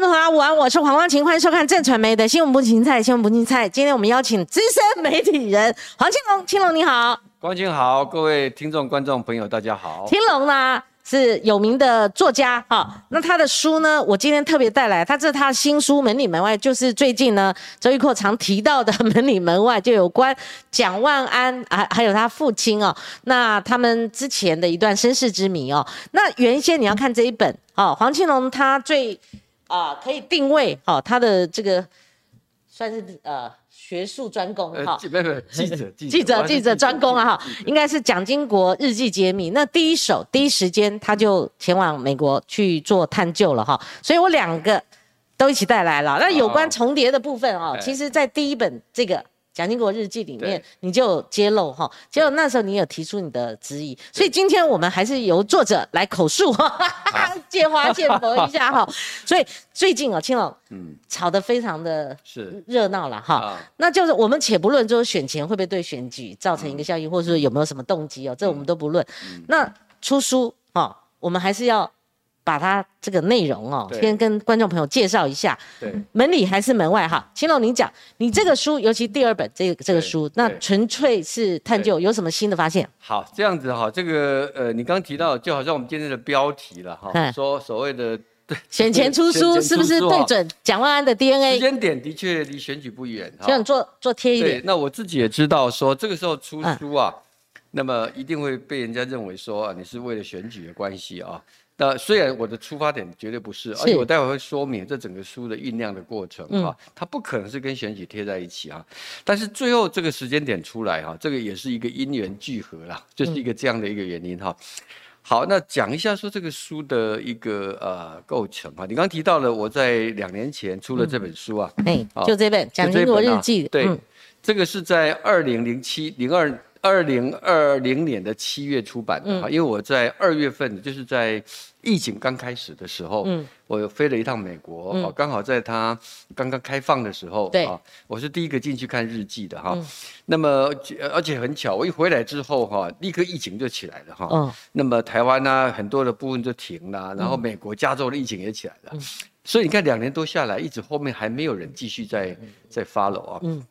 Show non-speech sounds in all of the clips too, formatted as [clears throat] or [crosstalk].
各位朋友，午安，我是黄光芹，欢迎收看正传媒的新闻不芹菜，新闻不芹菜。今天我们邀请资深媒体人黄青龙，青龙你好，光芹好，各位听众、观众朋友，大家好。青龙呢是有名的作家，哈，那他的书呢，我今天特别带来，他这是他的新书《门里门外》，就是最近呢周玉蔻常提到的《门里门外》，就有关蒋万安啊，还有他父亲哦，那他们之前的一段身世之谜哦。那原先你要看这一本哦，黄庆龙他最啊可以定位哦，他的这个算是呃。学术专攻哈，没没 [laughs] 记者记者记者专攻啊哈，应该是蒋经国日记揭秘。那第一手第一时间他就前往美国去做探究了哈，所以我两个都一起带来了。那有关重叠的部分哦，其实在第一本这个。蒋经国日记里面，你就揭露哈，结果那时候你有提出你的质疑，所以今天我们还是由作者来口述，借花献佛一下哈。[laughs] 所以最近哦，青龙，嗯，吵得非常的是热闹了哈。那就是我们且不论，就是选前会不会对选举造成一个效益，或者说有没有什么动机哦，这我们都不论。那出书哈，我们还是要。把它这个内容哦，先跟观众朋友介绍一下。对，门里还是门外哈？秦龙，您讲，你这个书，尤其第二本这个这个书，那纯粹是探究，有什么新的发现？好，这样子哈，这个呃，你刚提到，就好像我们今天的标题了哈，说所谓的对 [laughs] 选前出书是不是对准蒋万安的 DNA？时间点的确离选举不远，这样做做贴一点。那我自己也知道，说这个时候出书啊，那么一定会被人家认为说啊，你是为了选举的关系啊。那虽然我的出发点绝对不是，而且我待会会说明这整个书的酝酿的过程哈，它不可能是跟选举贴在一起啊。但是最后这个时间点出来哈，这个也是一个因缘聚合啦，就是一个这样的一个原因哈。好，那讲一下说这个书的一个呃构成哈。你刚提到了我在两年前出了这本书啊，哎，就这本《蒋经国日记》。对，这个是在二零零七零二。二零二零年的七月出版的哈，因为我在二月份，就是在疫情刚开始的时候，嗯，我飞了一趟美国，哦，刚好在它刚刚开放的时候，我是第一个进去看日记的哈，那么而且很巧，我一回来之后哈，立刻疫情就起来了哈，嗯，那么台湾呢很多的部分就停了，然后美国加州的疫情也起来了，所以你看两年多下来，一直后面还没有人继续在在 follow 啊，嗯。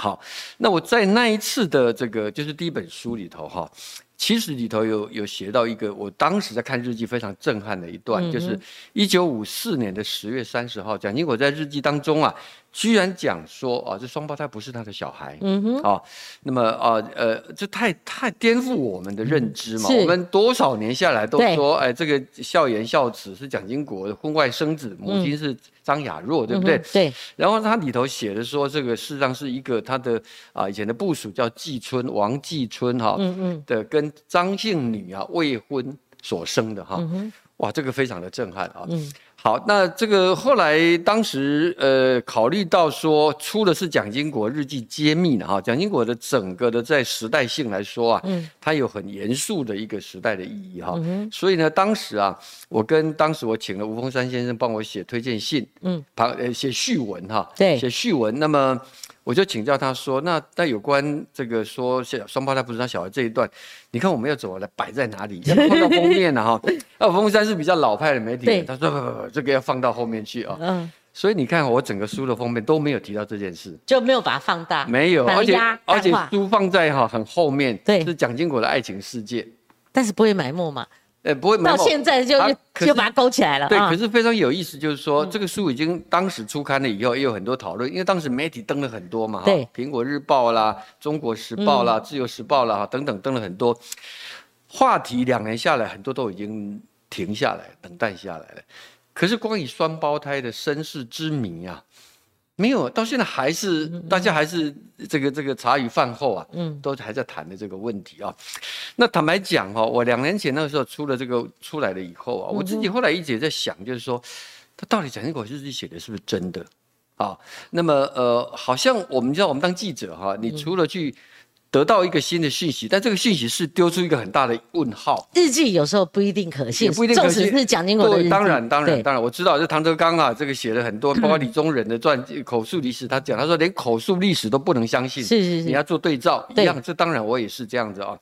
好，那我在那一次的这个就是第一本书里头哈，其实里头有有写到一个，我当时在看日记非常震撼的一段，就是一九五四年的十月三十号，蒋经国在日记当中啊。居然讲说啊，这双胞胎不是他的小孩，嗯哼，啊，那么啊，呃，这太太颠覆我们的认知嘛。我们多少年下来都说，哎，这个孝言孝子是蒋经国婚外生子，母亲是张雅若，对不对？对。然后他里头写的说，这个事实上是一个他的啊以前的部署叫季春，王季春哈，嗯嗯，的跟张姓女啊未婚所生的哈，哇，这个非常的震撼啊。嗯。好，那这个后来当时呃考虑到说出的是蒋经国日记揭秘的哈，蒋经国的整个的在时代性来说啊，嗯，它有很严肃的一个时代的意义哈，所以呢，当时啊，我跟当时我请了吴峰山先生帮我写推荐信，嗯，旁呃写序文哈，对，写序文，那么。我就请教他说：“那那有关这个说小双胞胎不是他小孩这一段，你看我们要怎么来摆在哪里？要 [laughs] 放到封面呢？哈，那峰山是比较老派的媒体，他说不不不，这个要放到后面去啊。嗯，所以你看我整个书的封面都没有提到这件事，就没有把它放大，没有，而且而且书放在哈很后面，对，是蒋经国的爱情世界，但是不会埋没嘛。”呃，不会，到现在就就把它勾起来了。对，可是非常有意思，就是说这个书已经当时出刊了以后，也有很多讨论，因为当时媒体登了很多嘛，对，苹果日报啦、中国时报啦、自由时报啦等等登了很多话题，两年下来，很多都已经停下来，等待下来了。可是关于双胞胎的身世之谜啊。没有，到现在还是大家还是这个这个茶余饭后啊，嗯，都还在谈的这个问题啊。那坦白讲哈，我两年前那个时候出了这个出来了以后啊，我自己后来一直在想，就是说，他到底蒋经国日记写的是不是真的啊？那么呃，好像我们知道，我们当记者哈，你除了去。得到一个新的讯息，但这个讯息是丢出一个很大的问号。日记有时候不一定可信，不一定可信。是蒋经国的日记。当然，当然，当然，我知道，这唐德刚啊，这个写了很多，包括李宗仁的传记、口述历史，他讲，他说连口述历史都不能相信，是是是，你要做对照一样。这当然我也是这样子啊。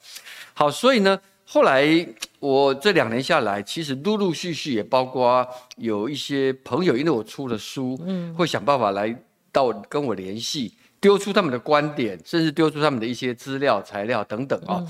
好，所以呢，后来我这两年下来，其实陆陆续续也包括有一些朋友，因为我出了书，嗯，会想办法来到跟我联系，丢出他们的观点，甚至丢出他们的一些资料、材料等等啊。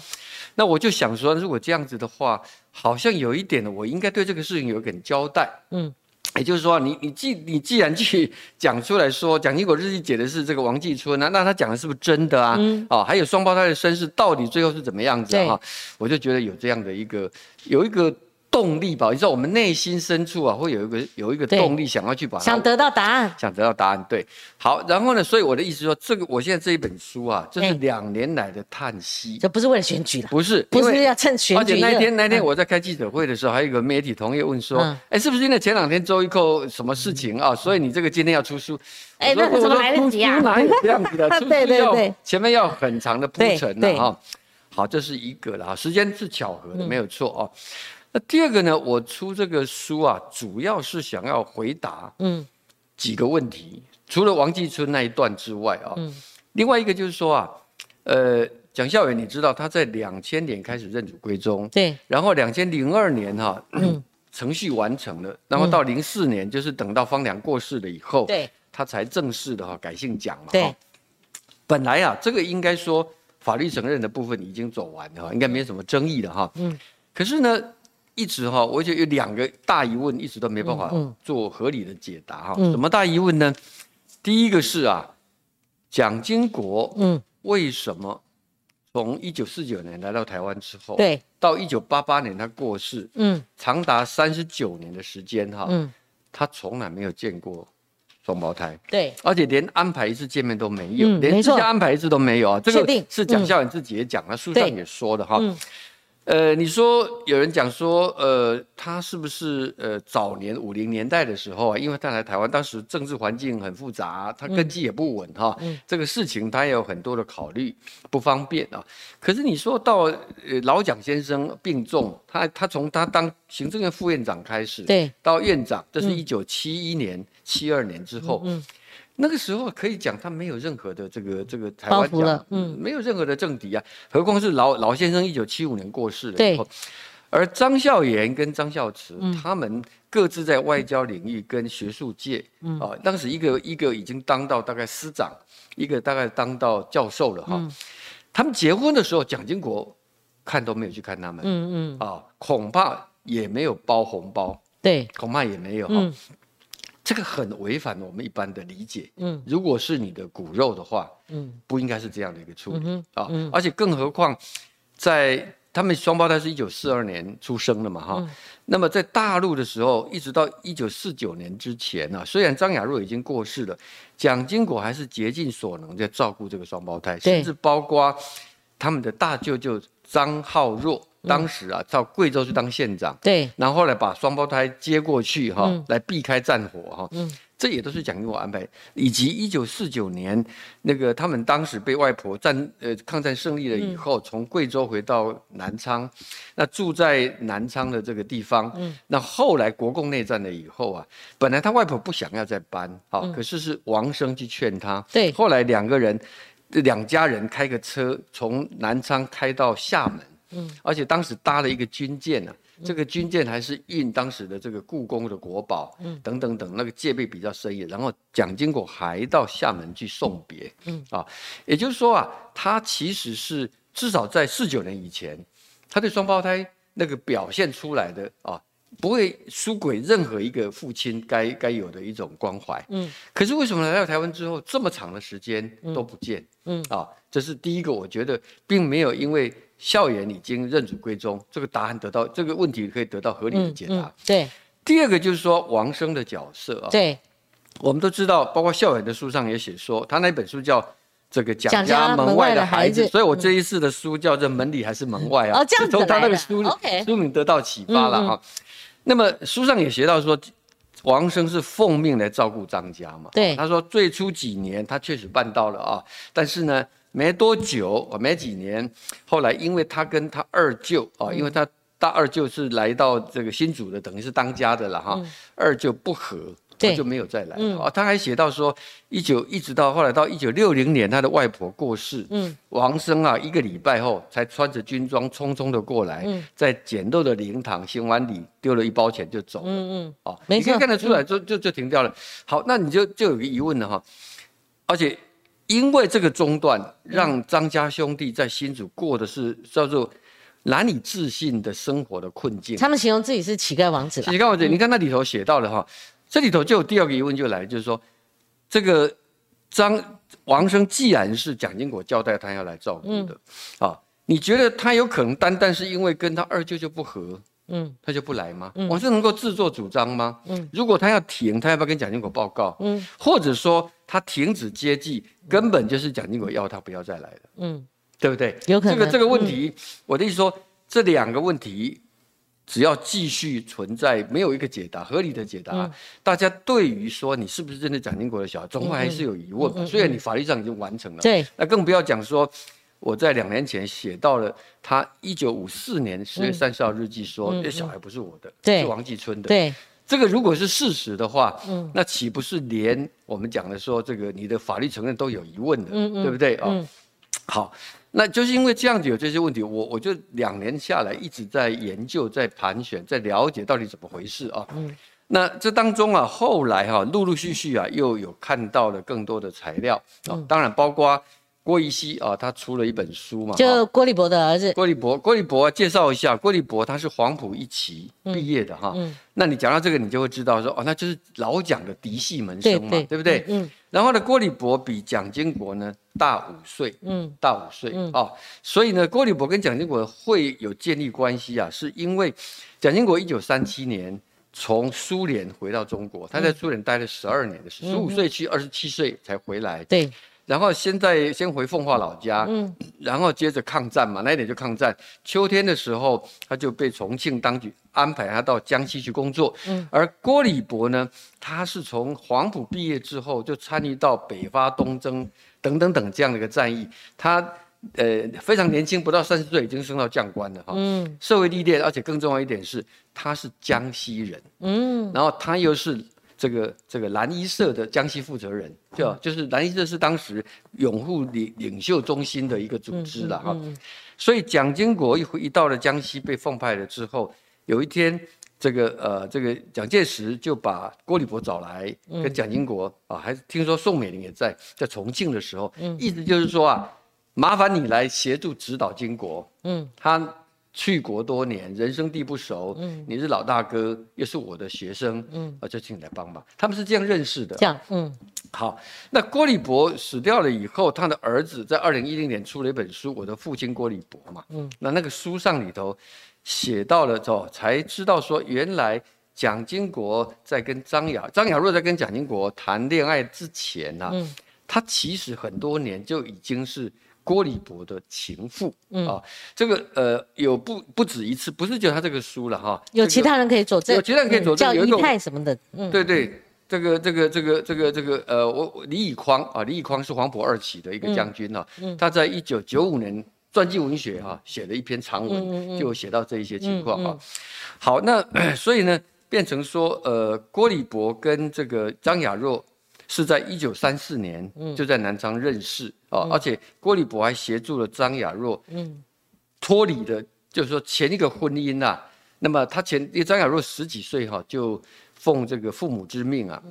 那我就想说，如果这样子的话，好像有一点呢，我应该对这个事情有一点交代，嗯。也就是说，你你既你既然去讲出来说，蒋经国日记写的是这个王继春啊，那他讲的是不是真的啊？哦，还有双胞胎的身世到底最后是怎么样子啊？我就觉得有这样的一个有一个。动力吧，你知道我们内心深处啊，会有一个有一个动力，想要去把想得到答案，想得到答案。对，好，然后呢，所以我的意思说，这个我现在这一本书啊，这是两年来的叹息，这不是为了选举了，不是，不是要趁选举。而且那天那天我在开记者会的时候，还有一个媒体同业问说，哎，是不是因为前两天周一扣什么事情啊，所以你这个今天要出书？哎，那怎么来得及啊？哪有这样子的？[laughs] 对对对，前面要很长的铺陈的哈。好，这是一个了哈，时间是巧合的，没有错哦。那第二个呢？我出这个书啊，主要是想要回答嗯几个问题。除了王继春那一段之外啊，嗯，另外一个就是说啊，呃，蒋孝严，你知道他在两千年开始认祖归宗，对，然后两千零二年哈，嗯，[clears throat] 程序完成了，然后到零四年，就是等到方良过世了以后，对，他才正式的哈改姓蒋嘛，对。本来啊，这个应该说法律承认的部分已经走完了哈，应该没什么争议的哈，嗯。可是呢？一直哈，我就有两个大疑问，一直都没办法做合理的解答哈。什么大疑问呢？第一个是啊，蒋经国嗯，为什么从一九四九年来到台湾之后，对，到一九八八年他过世，嗯，长达三十九年的时间哈，嗯，他从来没有见过双胞胎，对，而且连安排一次见面都没有，连自己安排一次都没有啊。这个是蒋孝严自己也讲了，书上也说的哈。呃，你说有人讲说，呃，他是不是呃早年五零年代的时候啊，因为他来台湾，当时政治环境很复杂，他根基也不稳哈，这个事情他也有很多的考虑，不方便啊。可是你说到呃老蒋先生病重，他他从他当行政院副院长开始，对，到院长，这是一九七一年、七二年之后，嗯。那个时候可以讲他没有任何的这个这个台湾讲，嗯，没有任何的政敌啊，何况是老老先生一九七五年过世了以后，而张孝炎跟张孝慈他们各自在外交领域跟学术界，嗯。啊，当时一个一个已经当到大概司长，一个大概当到教授了哈，他们结婚的时候，蒋经国看都没有去看他们，嗯嗯，啊，恐怕也没有包红包，对，恐怕也没有哈。这个很违反我们一般的理解。嗯，如果是你的骨肉的话，嗯，不应该是这样的一个处理啊。而且更何况，在他们双胞胎是一九四二年出生的嘛，哈。那么在大陆的时候，一直到一九四九年之前呢，虽然张雅若已经过世了，蒋经国还是竭尽所能在照顾这个双胞胎，甚至包括他们的大舅舅张浩若。当时啊，到贵州去当县长，对，然后后来把双胞胎接过去哈，来避开战火哈，嗯，这也都是蒋经国安排，以及一九四九年那个他们当时被外婆战呃抗战胜利了以后，从贵州回到南昌，那住在南昌的这个地方，嗯，那后来国共内战了以后啊，本来他外婆不想要再搬，好，可是是王生去劝他，对，后来两个人，两家人开个车从南昌开到厦门。嗯，而且当时搭了一个军舰呢，这个军舰还是运当时的这个故宫的国宝，嗯，等等等，那个戒备比较森严。然后蒋经国还到厦门去送别，嗯啊，也就是说啊，他其实是至少在四九年以前，他对双胞胎那个表现出来的啊，不会输给任何一个父亲该该有的一种关怀，嗯。可是为什么来到台湾之后这么长的时间都不见？嗯啊，这是第一个，我觉得并没有因为。校园已经认祖归宗，这个答案得到这个问题可以得到合理的解答。对，第二个就是说王生的角色啊。对，我们都知道，包括校园的书上也写说，他那本书叫这个蒋家门外的孩子，所以我这一次的书叫做门里还是门外啊？哦，这样子从他那个书书名得到启发了哈。那么书上也写到说，王生是奉命来照顾张家嘛。对，他说最初几年他确实办到了啊，但是呢。没多久，没几年，后来因为他跟他二舅啊，因为他大二舅是来到这个新主的，等于是当家的了哈。二舅不和他就没有再来。啊。他还写到说，一九一直到后来到一九六零年，他的外婆过世，嗯，王生啊，一个礼拜后才穿着军装匆匆的过来，在简陋的灵堂行完礼，丢了一包钱就走了，嗯嗯，哦，你可以看得出来，就就就停掉了。好，那你就就有个疑问了哈，而且因为这个中断，让张家兄弟在新竹过的是叫做。难以置信的生活的困境，他们形容自己是乞丐王子。乞丐王子，你看那里头写到了哈，这里头就有第二个疑问就来，就是说，这个张王生既然是蒋经国交代他要来照顾的，啊，你觉得他有可能单单是因为跟他二舅舅不和，嗯，他就不来吗？王生能够自作主张吗？嗯，如果他要停，他要不要跟蒋经国报告？嗯，或者说他停止接济，根本就是蒋经国要他不要再来的。嗯。对不对？有可能这个这个问题，我的意思说，这两个问题只要继续存在，没有一个解答合理的解答，大家对于说你是不是真的蒋经国的小孩，总会还是有疑问。虽然你法律上已经完成了，对，那更不要讲说我在两年前写到了他一九五四年十月三十号日记说，这小孩不是我的，是王继春的。对，这个如果是事实的话，嗯，那岂不是连我们讲的说这个你的法律承认都有疑问的，对不对啊？好。那就是因为这样子有这些问题，我我就两年下来一直在研究、在盘旋、在了解到底怎么回事啊。嗯，那这当中啊，后来哈，陆陆续续啊，又有看到了更多的材料啊，当然包括。郭一熙啊，他出了一本书嘛，就郭立博的儿子。郭立博，郭立博介绍一下，郭立博他是黄埔一期毕业的哈。嗯。那你讲到这个，你就会知道说，哦，那就是老蒋的嫡系门生嘛，对不对？嗯。然后呢，郭立博比蒋经国呢大五岁，嗯，大五岁啊。所以呢，郭立博跟蒋经国会有建立关系啊，是因为蒋经国一九三七年从苏联回到中国，他在苏联待了十二年的时，十五岁去，二十七岁才回来。对。然后先在先回奉化老家，嗯，然后接着抗战嘛，那一年就抗战。秋天的时候，他就被重庆当局安排他到江西去工作，嗯。而郭礼博呢，他是从黄埔毕业之后就参与到北伐东征等等等这样的一个战役，他呃非常年轻，不到三十岁已经升到将官了哈，嗯。社会历练，而且更重要一点是他是江西人，嗯。然后他又是。这个这个蓝衣社的江西负责人，就就是蓝衣社是当时拥护领领袖中心的一个组织了哈，所以蒋经国一回一到了江西被奉派了之后，有一天这个呃这个蒋介石就把郭立伯找来跟蒋经国啊，还是听说宋美龄也在在重庆的时候，意思就是说啊，麻烦你来协助指导经国，嗯，他。去国多年，人生地不熟。嗯，你是老大哥，又是我的学生。嗯，啊，就请你来帮忙。他们是这样认识的。这样，嗯，好。那郭礼伯死掉了以后，他的儿子在二零一零年出了一本书《我的父亲郭礼伯》嘛。嗯，那那个书上里头写到了之后，才知道说，原来蒋经国在跟张雅张雅若在跟蒋经国谈恋爱之前呢，他其实很多年就已经是。郭礼伯的情妇啊，这个呃有不不止一次，不是就他这个书了哈，有其他人可以佐证，有其他人可以佐证，叫一派什么的，嗯，对对，这个这个这个这个这个呃，我李以匡啊，李以匡是黄埔二期的一个将军啊，他在一九九五年传记文学哈写了一篇长文，就写到这一些情况啊。好，那 [clears throat] 所以呢，变成说呃，郭礼伯跟这个张雅若。是在一九三四年就在南昌认识啊，而且郭立博还协助了张雅若嗯脱离的，就是说前一个婚姻呐。那么他前，因为张雅若十几岁哈，就奉这个父母之命啊，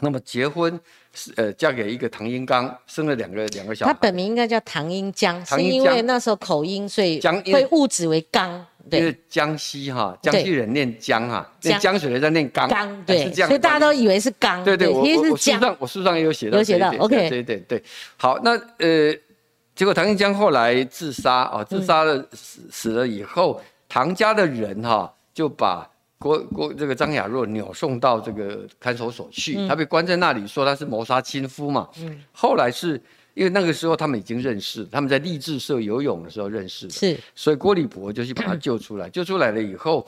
那么结婚是呃嫁给一个唐英刚，生了两个两个小孩。他本名应该叫唐英江，是因为那时候口音，所以会误指为刚。因为江西哈，江西人念江哈，念江水的在念刚，刚对，是这样，所以大家都以为是刚，对对，我我书上我书上也有写到，有写到，OK，对对对，好，那呃，结果唐英江后来自杀啊，自杀了死死了以后，唐家的人哈就把郭郭这个张雅若扭送到这个看守所去，他被关在那里，说他是谋杀亲夫嘛，嗯，后来是。因为那个时候他们已经认识，他们在励志社游泳的时候认识的，是，所以郭礼博就去把他救出来，救出来了以后。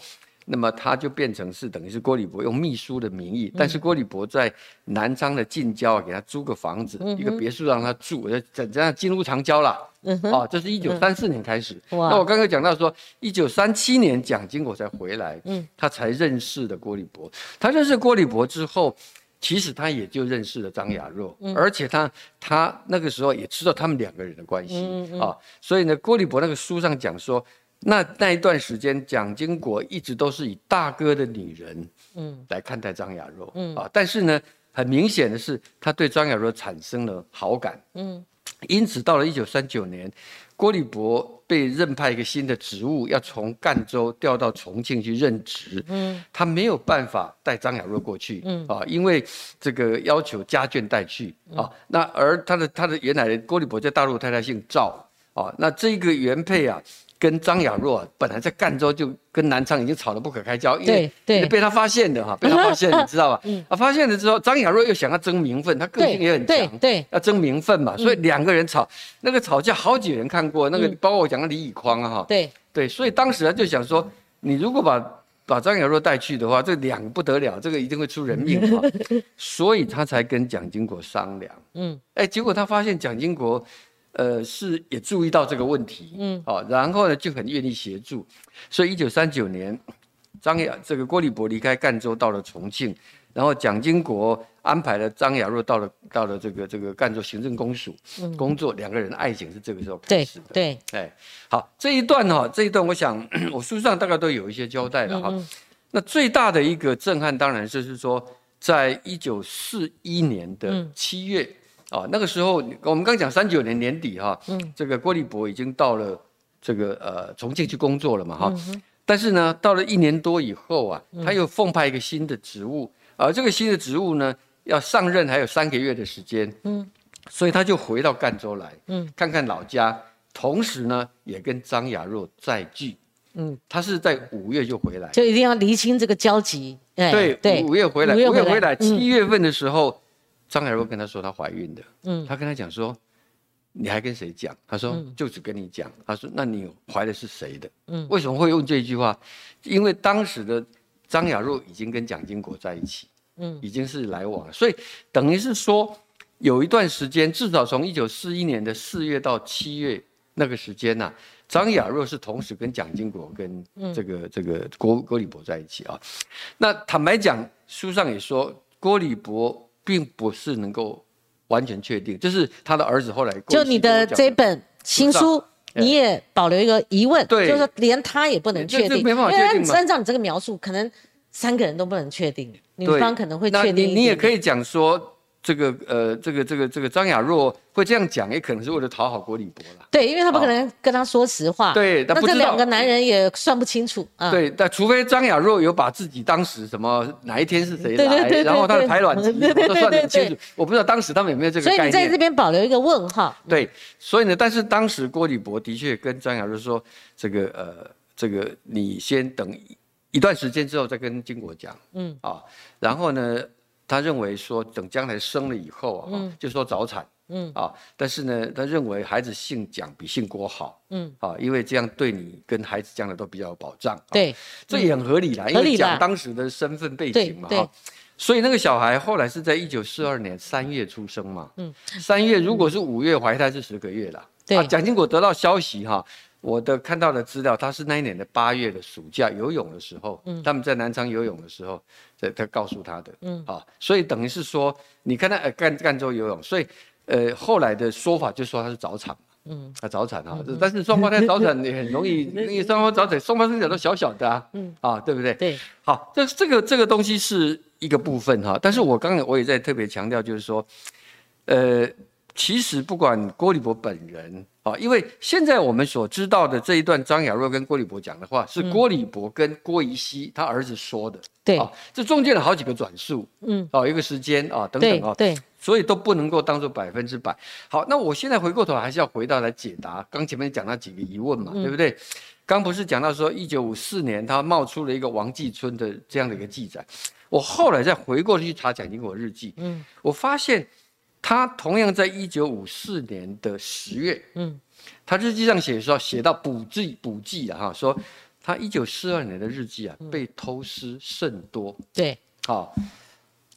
那么他就变成是等于是郭礼博用秘书的名义，但是郭礼博在南昌的近郊给他租个房子，一个别墅让他住，就整这样进入长郊了。哦，这是一九三四年开始。那我刚刚讲到说，一九三七年蒋经国才回来，嗯，他才认识的郭礼博。他认识郭礼博之后，其实他也就认识了张雅若，而且他他那个时候也知道他们两个人的关系啊，所以呢，郭立博那个书上讲说，那那一段时间，蒋经国一直都是以大哥的女人，嗯，来看待张雅若，嗯。啊，但是呢，很明显的是，他对张雅若产生了好感，嗯，因此到了一九三九年。郭立博被任派一个新的职务，要从赣州调到重庆去任职。嗯，他没有办法带张雅若过去。嗯啊，因为这个要求家眷带去啊。那而他的他的原来的郭立博在大陆太太姓赵啊。那这个原配啊。跟张雅若本来在赣州就跟南昌已经吵得不可开交，因为被他发现的哈，被他发现，你知道吧？啊，发现了之后，张雅若又想要争名分，他个性也很强，对，要争名分嘛，所以两个人吵，那个吵架好几人看过，那个包括我讲的李以匡啊，哈，对。对，所以当时他就想说，你如果把把张雅若带去的话，这两个不得了，这个一定会出人命哈，[laughs] 所以他才跟蒋经国商量，嗯，哎，结果他发现蒋经国。呃，是也注意到这个问题，嗯，哦，然后呢就很愿意协助，所以一九三九年，张雅这个郭立博离开赣州到了重庆，然后蒋经国安排了张雅若到了到了这个这个赣州行政公署工作，两个人的爱情是这个时候开始的，对，哎，好，这一段哈，这一段我想 [clears throat] 我书上大概都有一些交代了哈，那最大的一个震撼当然就是说，在一九四一年的七月。啊，那个时候我们刚讲三九年年底哈，嗯，这个郭立博已经到了这个呃重庆去工作了嘛哈，但是呢，到了一年多以后啊，他又奉派一个新的职务，而这个新的职务呢，要上任还有三个月的时间，嗯，所以他就回到赣州来，嗯，看看老家，同时呢，也跟张雅若再聚，嗯，他是在五月就回来，就一定要厘清这个交集，对对，五月回来，五月回来，七月份的时候。张雅若跟他说她怀孕的，嗯，他跟他讲说，你还跟谁讲？他说就只跟你讲。他说那你怀的是谁的？嗯，为什么会用这句话？因为当时的张雅若已经跟蒋经国在一起，嗯，已经是来往了，所以等于是说有一段时间，至少从一九四一年的四月到七月那个时间呐，张雅若是同时跟蒋经国跟这个这个郭郭礼博在一起啊。那坦白讲，书上也说郭礼博。并不是能够完全确定，就是他的儿子后来就你的这本新书，你也保留一个疑问，就是说连他也不能确定，因为按照你这个描述，可能三个人都不能确定，女方可能会确定。你你也可以讲说。这个呃，这个这个这个张雅若会这样讲，也可能是为了讨好郭立博了。对，因为他不可能跟他说实话。对，那这两个男人也算不清楚啊。对，但除非张雅若有把自己当时什么哪一天是谁来，然后他的排卵期都算得清楚。我不知道当时他们有没有这个概念。所以你在这边保留一个问号。对，所以呢，但是当时郭立博的确跟张雅若说，这个呃，这个你先等一段时间之后再跟金国讲。嗯啊，然后呢？他认为说，等将来生了以后啊，就说早产，嗯啊，但是呢，他认为孩子姓蒋比姓郭好，嗯啊，因为这样对你跟孩子将来都比较有保障。对，这也很合理啦，因为讲当时的身份背景嘛，哈。所以那个小孩后来是在一九四二年三月出生嘛，嗯，三月如果是五月怀胎是十个月了。对，蒋经国得到消息哈。我的看到的资料，他是那一年的八月的暑假游泳的时候，嗯他们在南昌游泳的时候，他他告诉他的，嗯，啊，所以等于是说，你看他呃赣赣州游泳，所以呃后来的说法就说他是早产，嗯，啊早产啊，[laughs] 但是双胞胎早产也很容易，因为双胞早产，双胞胎都小小的啊，嗯，啊，对不对？对，好，这这个这个东西是一个部分哈，但是我刚才我也在特别强调，就是说，呃。其实不管郭立博本人啊，因为现在我们所知道的这一段张雅若跟郭立博讲的话，是郭立博跟郭怡熙他儿子说的。对啊，这中间有好几个转述，嗯，哦，一个时间啊等等啊，对，所以都不能够当做百分之百。好，那我现在回过头还是要回到来解答刚前面讲那几个疑问嘛，对不对？刚不是讲到说一九五四年他冒出了一个王继春的这样的一个记载，我后来再回过去查蒋经国日记，嗯，我发现。他同样在一九五四年的十月，嗯，他日记上写说，写到补记补记啊，哈，说他一九四二年的日记啊，被偷师甚多。对，好。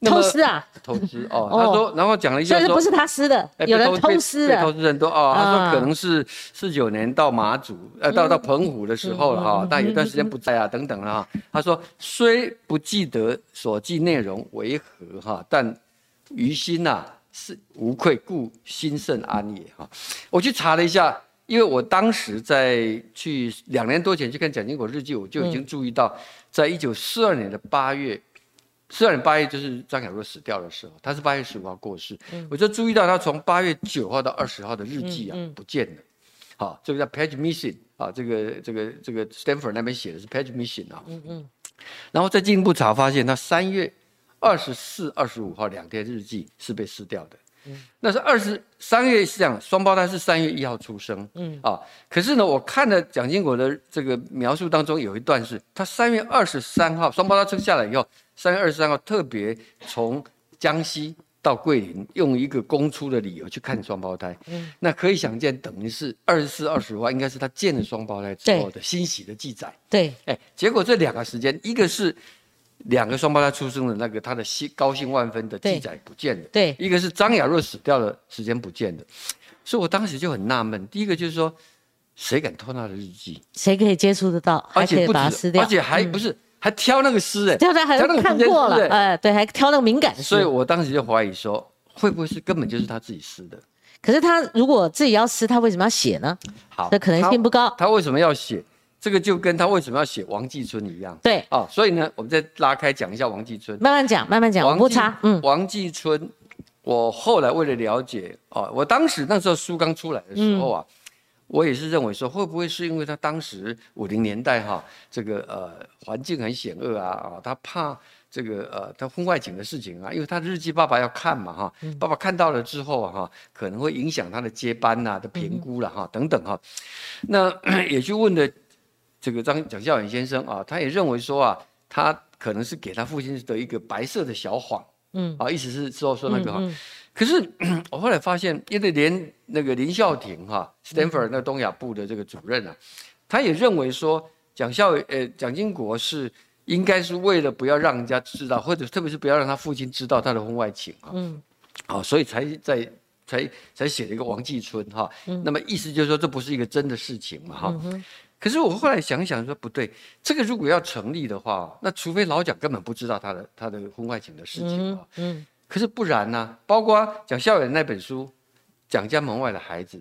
偷师啊！偷师 [laughs] 哦，他说，然后讲了一下说，不是他师的，有人偷师的，偷师人多哦。他说可能是四九年到马祖，呃，到到澎湖的时候了哈，但有段时间不在啊，等等了哈。他说虽不记得所记内容为何哈，但于心呐是无愧，故心甚安也哈。我去查了一下，因为我当时在去两年多前去看蒋经国日记，我就已经注意到，在一九四二年的八月，四二年八月就是张小若死掉的时候，他是八月十五号过世，我就注意到他从八月九号到二十号的日记啊不见了，好，这个叫 page missing 啊，这个这个这个 Stanford 那边写的是 page missing 啊，嗯嗯，然后再进一步查发现他三月。二十四、二十五号两天日记是被撕掉的，嗯，那是二十三月是这样，双胞胎是三月一号出生，嗯。啊，可是呢，我看了蒋经国的这个描述当中有一段是，他三月二十三号双胞胎生下来以后，三月二十三号特别从江西到桂林，用一个公出的理由去看双胞胎，嗯，那可以想见，等于是二十四、二十五号应该是他见了双胞胎之后的欣喜的记载，对，哎，结果这两个时间，一个是。两个双胞胎出生的那个，他的兴高兴万分的记载不见了。对，一个是张雅若死掉的时间不见了，所以我当时就很纳闷。第一个就是说，谁敢偷他的日记？谁可以接触得到？而且把它撕掉，而且还不是还挑那个诗哎，挑的还看过了哎，对，还挑那个敏感诗。所以我当时就怀疑说，会不会是根本就是他自己撕的？可是他如果自己要撕，他为什么要写呢？好，这可能性不高。他为什么要写？这个就跟他为什么要写王继春一样，对。啊，所以呢，我们再拉开讲一下王继春，慢慢讲，慢慢讲，不差。嗯，王继春，我后来为了了解啊，我当时那时候书刚出来的时候啊，我也是认为说，会不会是因为他当时五零年代哈，这个呃环境很险恶啊啊，他怕这个呃他婚外情的事情啊，因为他日记爸爸要看嘛哈，爸爸看到了之后哈，可能会影响他的接班呐的评估了哈等等哈，那 [coughs] 也去问的。这个张蒋孝远先生啊，他也认为说啊，他可能是给他父亲的一个白色的小谎，嗯，啊，意思是说说那个哈，可是我后来发现，因为连那个林孝廷哈，Stanford 那东亚部的这个主任啊，他也认为说蒋孝呃蒋经国是应该是为了不要让人家知道，或者特别是不要让他父亲知道他的婚外情啊，嗯，好，所以才在才才写了一个王继春哈，那么意思就是说这不是一个真的事情嘛哈。可是我后来想想说不对，这个如果要成立的话，那除非老蒋根本不知道他的他的婚外情的事情啊。嗯。可是不然呢？包括蒋孝远那本书《蒋家门外的孩子》，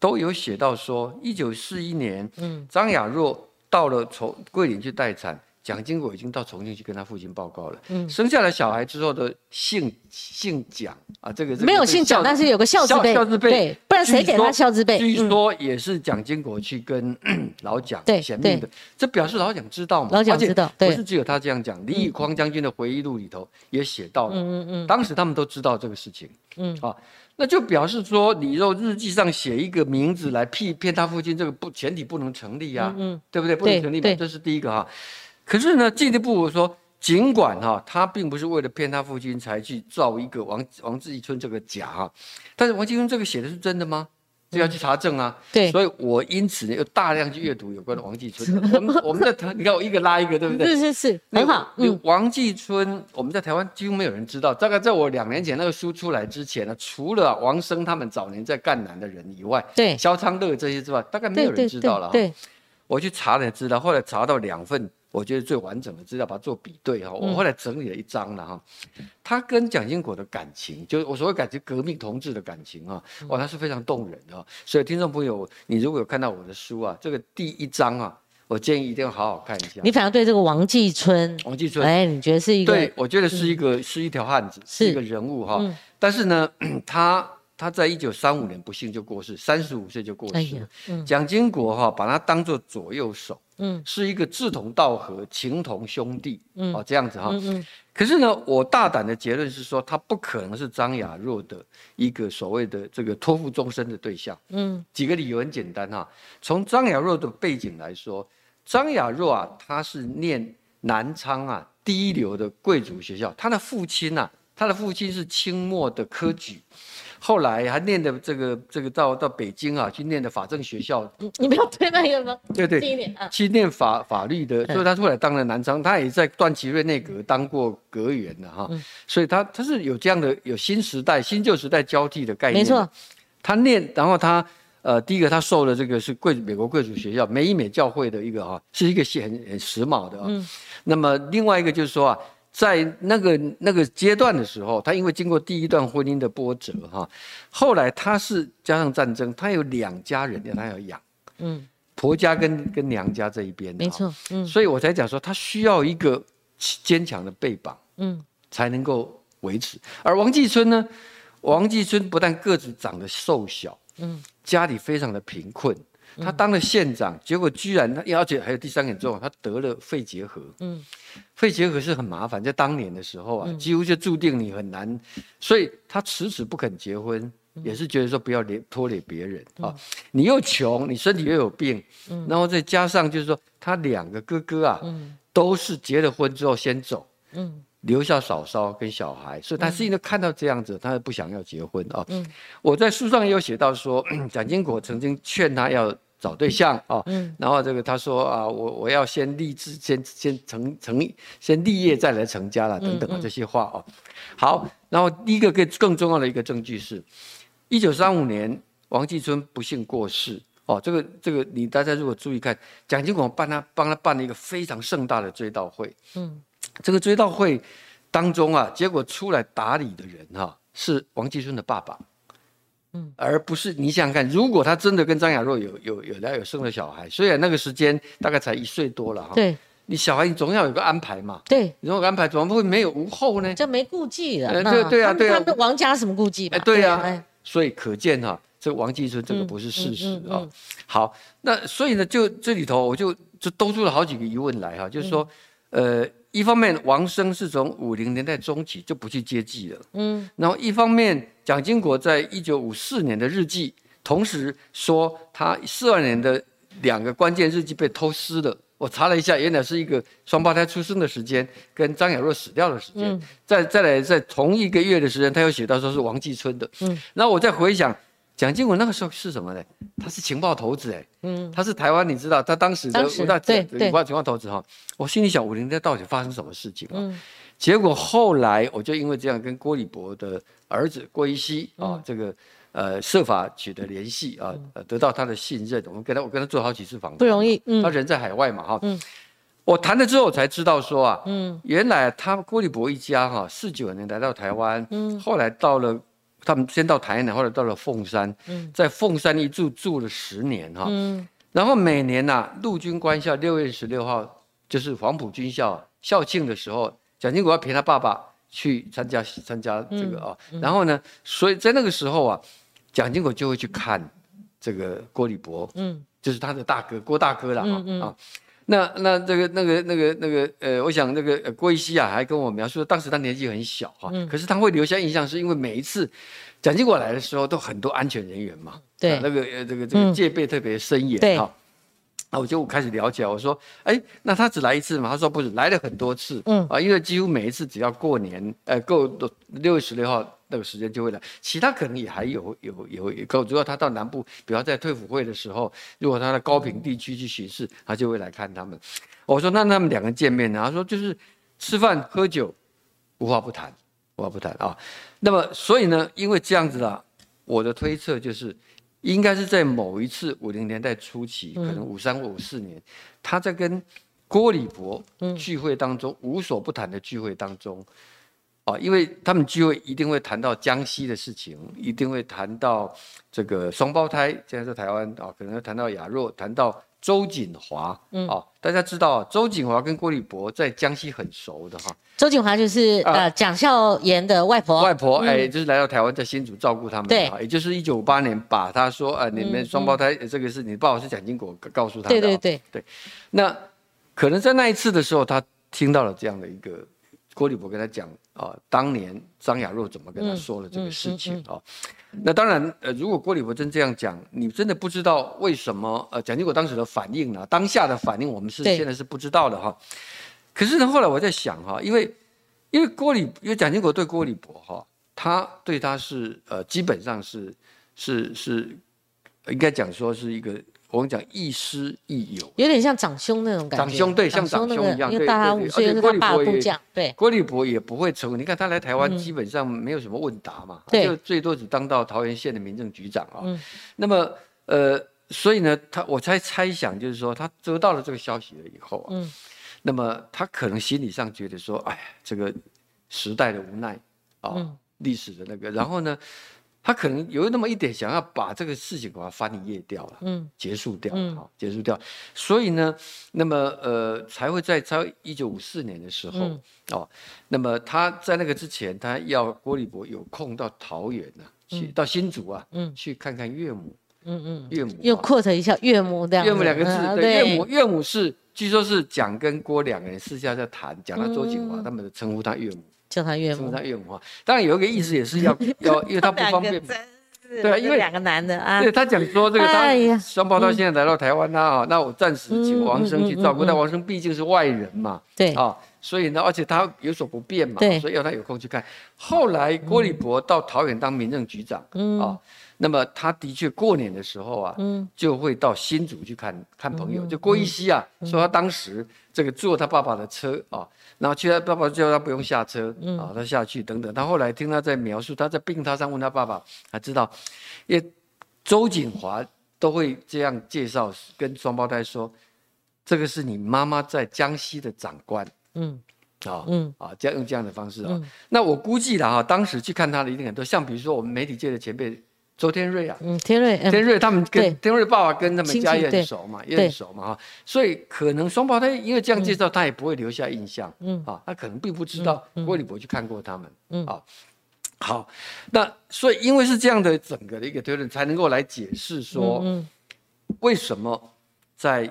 都有写到说，一九四一年，嗯，张雅若到了从桂林去待产。蒋经国已经到重庆去跟他父亲报告了。嗯，生下来小孩之后的姓姓蒋啊，这个没有姓蒋，但是有个孝字辈。孝字辈，不然谁给他孝字辈？据说也是蒋经国去跟 [clears throat] 老蒋显命的，这表示老蒋知道嘛？老蒋知道，不是只有他这样讲。李宇匡将军的回忆录里头也写到了，嗯嗯嗯，当时他们都知道这个事情，嗯啊，那就表示说你若日记上写一个名字来骗骗他父亲，这个不前提不能成立呀，嗯，对不对？不能成立嘛，这是第一个哈。可是呢，进一步说，尽管哈，他并不是为了骗他父亲才去造一个王王志村这个假哈，但是王继春这个写的是真的吗？就要去查证啊。对，所以我因此呢，又大量去阅读有关的王继春。[laughs] 我们我们在台，你看我一个拉一个，对不对？是是是，很好。嗯，王继春，我们在台湾几乎没有人知道。大概在我两年前那个书出来之前呢，除了王生他们早年在赣南的人以外，对，肖昌乐这些之外，大概没有人知道了。对，我去查了资料，后来查到两份。我觉得最完整的资料，把它做比对哈。我后来整理了一张了哈，他跟蒋经国的感情，就是我所谓感情，革命同志的感情啊，哇，他是非常动人的。所以听众朋友，你如果有看到我的书啊，这个第一章啊，我建议一定要好好看一下。你反而对这个王继春，王继春，哎，你觉得是一个？对，我觉得是一个是一条汉子，是一个人物哈。但是呢，[clears throat] 他。他在一九三五年不幸就过世，三十五岁就过世了。蒋经国哈把他当做左右手，嗯，是一个志同道合、情同兄弟，嗯，哦这样子哈。可是呢，我大胆的结论是说，他不可能是张雅若的一个所谓的这个托付终身的对象。嗯，几个理由很简单哈。从张雅若的背景来说，张雅若啊，他是念南昌啊第一流的贵族学校，他的父亲呐，他的父亲是清末的科举。后来还念的这个这个到到北京啊去念的法政学校，[laughs] 你你不要推那个吗？对对，去念法法律的，所以他后来当了南昌，他也在段祺瑞内阁当过阁员的哈，所以他他是有这样的有新时代新旧时代交替的概念。没错，他念，然后他呃第一个他受的这个是贵美国贵族学校美以美教会的一个哈，是一个很很时髦的啊。那么另外一个就是说啊。在那个那个阶段的时候，他因为经过第一段婚姻的波折哈，后来他是加上战争，他有两家人要他要养，嗯，婆家跟跟娘家这一边，没错，嗯，所以我才讲说他需要一个坚强的背膀，嗯，才能够维持。而王继春呢，王继春不但个子长得瘦小，嗯，家里非常的贫困。他当了县长，结果居然他，而且还有第三点重要，他得了肺结核。嗯，肺结核是很麻烦，在当年的时候啊，几乎就注定你很难，所以他迟迟不肯结婚，也是觉得说不要连拖累别人啊。你又穷，你身体又有病，然后再加上就是说他两个哥哥啊，都是结了婚之后先走。嗯。留下嫂嫂跟小孩，所以他是因为看到这样子，他不想要结婚啊。嗯，我在书上也有写到说，[clears throat] 蒋经国曾经劝他要找对象啊。嗯，然后这个他说啊，我我要先立志，先先成成，先立业再来成家了，等等啊这些话啊。好，然后第一个更更重要的一个证据是，一九三五年王继春不幸过世哦。这个这个你大家如果注意看，蒋经国帮他帮他办了一个非常盛大的追悼会。嗯。这个追悼会当中啊，结果出来打理的人哈是王继春的爸爸，嗯，而不是你想想看，如果他真的跟张雅若有有有来有生了小孩，虽然那个时间大概才一岁多了哈，对，你小孩你总要有个安排嘛，对，你有安排怎么会没有无后呢？这没顾忌的，对对啊对啊，王家什么顾忌？哎，对呀，所以可见哈，这王继春这个不是事实啊。好，那所以呢，就这里头我就就兜出了好几个疑问来哈，就是说，呃。一方面，王生是从五零年代中期就不去接济了，嗯，然后一方面，蒋经国在一九五四年的日记，同时说他四二年的两个关键日记被偷撕了。我查了一下，原来是一个双胞胎出生的时间跟张雅若死掉的时间，再再来在同一个月的时间，他又写到说是王继春的，嗯，然后我再回想。蒋经国那个时候是什么呢？他是情报头子哎，嗯，他是台湾，你知道他当时的五大对对情报头子哈。我心里想，五零年到底发生什么事情啊？结果后来我就因为这样跟郭立博的儿子郭一熙啊，这个呃设法取得联系啊，得到他的信任。我们跟他我跟他做好几次访谈，不容易。他人在海外嘛哈。嗯，我谈了之后才知道说啊，嗯，原来他郭立博一家哈，四九年来到台湾，嗯，后来到了。他们先到台南，后来到了凤山，在凤山一住住了十年哈。然后每年呐，陆军官校六月十六号就是黄埔军校校庆的时候，蒋经国要陪他爸爸去参加参加这个啊。然后呢，所以在那个时候啊，蒋经国就会去看这个郭礼博，嗯，就是他的大哥郭大哥了啊。那那这个那个那个那个呃，我想那个郭一熙啊，还跟我描述，当时他年纪很小哈，可是他会留下印象，是因为每一次蒋经国来的时候，都很多安全人员嘛，对，那个呃这个这个戒备特别森严哈。那我就开始了解，我说，哎，那他只来一次嘛？他说不是，来了很多次，嗯啊，因为几乎每一次只要过年，呃，够六月十六号。那个时间就会来，其他可能也还有有有够。如果他到南部，比方在退辅会的时候，如果他在高平地区去巡视，他就会来看他们。我说那他们两个见面呢？他说就是吃饭喝酒，无话不谈，无话不谈啊。那么所以呢，因为这样子啊，我的推测就是，应该是在某一次五零年代初期，可能五三或五四年，他在跟郭礼伯聚会当中，无所不谈的聚会当中。哦，因为他们聚会一定会谈到江西的事情，一定会谈到这个双胞胎，现在在台湾啊，可能谈到雅若，谈到周锦华，嗯，哦，大家知道周锦华跟郭立博在江西很熟的哈。周锦华就是呃蒋孝严的外婆，外婆哎，就是来到台湾在新竹照顾他们，对，也就是一九五八年把他说啊，你们双胞胎这个是你爸爸是蒋经国告诉他的，对对对对，那可能在那一次的时候，他听到了这样的一个。郭立博跟他讲啊，当年张雅若怎么跟他说了这个事情啊？那当然，呃，如果郭立博真这样讲，你真的不知道为什么？呃，蒋经国当时的反应呢？当下的反应我们是现在是不知道的哈。可是呢，后来我在想哈，因为因为郭立，因为蒋经国对郭立博哈，他对他是呃，基本上是是是，应该讲说是一个。我们讲亦师亦友，有点像长兄那种感觉。长兄对，像长兄一样，对大他五岁，郭立博也对。郭立博也不会成，你看他来台湾基本上没有什么问答嘛，就最多只当到桃园县的民政局长啊。那么呃，所以呢，他我才猜想就是说，他得到了这个消息了以后啊，那么他可能心理上觉得说，哎，这个时代的无奈啊，历史的那个，然后呢？他可能有那么一点想要把这个事情把它翻页掉了，嗯，结束掉，好，结束掉。所以呢，那么呃，才会在在一九五四年的时候，哦，那么他在那个之前，他要郭立博有空到桃园呢，去到新竹啊，嗯，去看看岳母，嗯嗯，岳母又 quote 一下岳母这样，岳母两个字，对，岳母岳母是据说是蒋跟郭两个人私下在谈，讲到周景华他们的称呼他岳母。叫他岳母，叫他岳母啊！当然有一个意思，[laughs] 也是要要，因为他不方便。对啊，因为两个男的啊。对他讲说这个，他双胞胎现在来到台湾啦啊，那我暂时请王生去照顾。但王生毕竟是外人嘛，对啊，所以呢，而且他有所不便嘛，所以要他有空去看。后来郭立博到桃园当民政局长啊。那么他的确过年的时候啊，嗯，就会到新竹去看看朋友。就郭一熙啊，说他当时这个坐他爸爸的车啊，然后去他爸爸叫他不用下车，啊，他下去等等。他后来听他在描述，他在病榻上问他爸爸，他知道，因为周景华都会这样介绍，跟双胞胎说，这个是你妈妈在江西的长官，嗯，啊，嗯，啊，这样用这样的方式啊。那我估计了哈，当时去看他的一定很多，像比如说我们媒体界的前辈。周天瑞啊，嗯，天瑞，天瑞他们跟天瑞爸爸跟他们家也很熟嘛，也很熟嘛哈，所以可能双胞胎因为这样介绍，他也不会留下印象，嗯。啊，他可能并不知道郭立博去看过他们，嗯。啊，好，那所以因为是这样的整个的一个推论，才能够来解释说，为什么在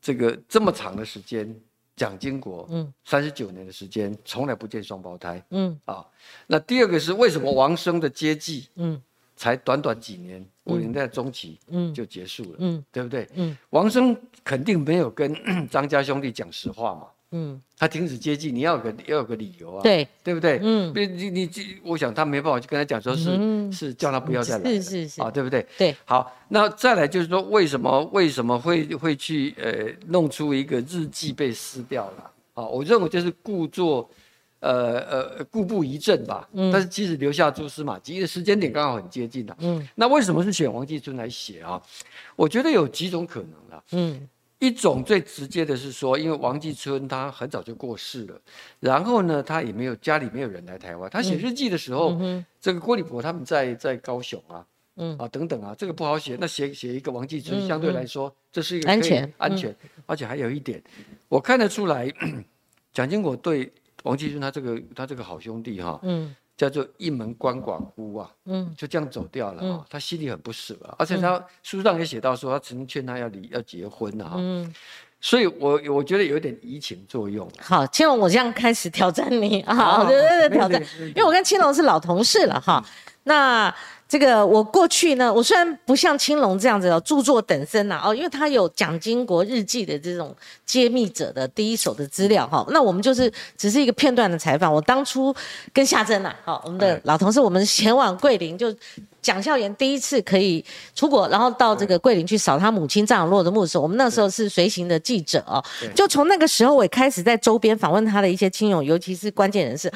这个这么长的时间，蒋经国，嗯，三十九年的时间从来不见双胞胎，嗯。啊，那第二个是为什么王生的接济，嗯。才短短几年，五零代中期嗯就结束了，嗯，对不对？嗯，王生肯定没有跟 [coughs] 张家兄弟讲实话嘛，嗯，他停止接济，你要有个要有个理由啊，对，对不对？嗯，你你你，我想他没办法去跟他讲说是是叫他不要再来，是是是啊，对不对？对，好，那再来就是说为什么为什么会会去呃弄出一个日记被撕掉了？啊，我认为就是故作。呃呃，故布疑阵吧。嗯。但是其实留下蛛丝马迹，的时间点刚好很接近的。嗯。那为什么是选王继春来写啊？我觉得有几种可能啊。嗯。一种最直接的是说，因为王继春他很早就过世了，然后呢，他也没有家里没有人来台湾。他写日记的时候，这个郭立博他们在在高雄啊，嗯啊等等啊，这个不好写。那写写一个王继春，相对来说这是一个安全安全，而且还有一点，我看得出来，[clears throat] 蒋经国对。王继顺他这个他这个好兄弟哈，嗯，叫做一门关寡孤啊，嗯，就这样走掉了啊，他心里很不舍啊，而且他书上也写到说，他曾经劝他要离要结婚啊，嗯，所以我我觉得有点移情作用。好，青龙，我这样开始挑战你啊，对对对，挑战，因为我跟青龙是老同事了哈，那。这个我过去呢，我虽然不像青龙这样子哦著作等身呐，哦，因为他有蒋经国日记的这种揭秘者的第一手的资料哈，那我们就是只是一个片段的采访。我当初跟夏珍呐，好，我们的老同事，我们前往桂林，就蒋孝严第一次可以出国，然后到这个桂林去扫他母亲张永洛的墓的时候，我们那时候是随行的记者哦，就从那个时候我也开始在周边访问他的一些亲友，尤其是关键人士。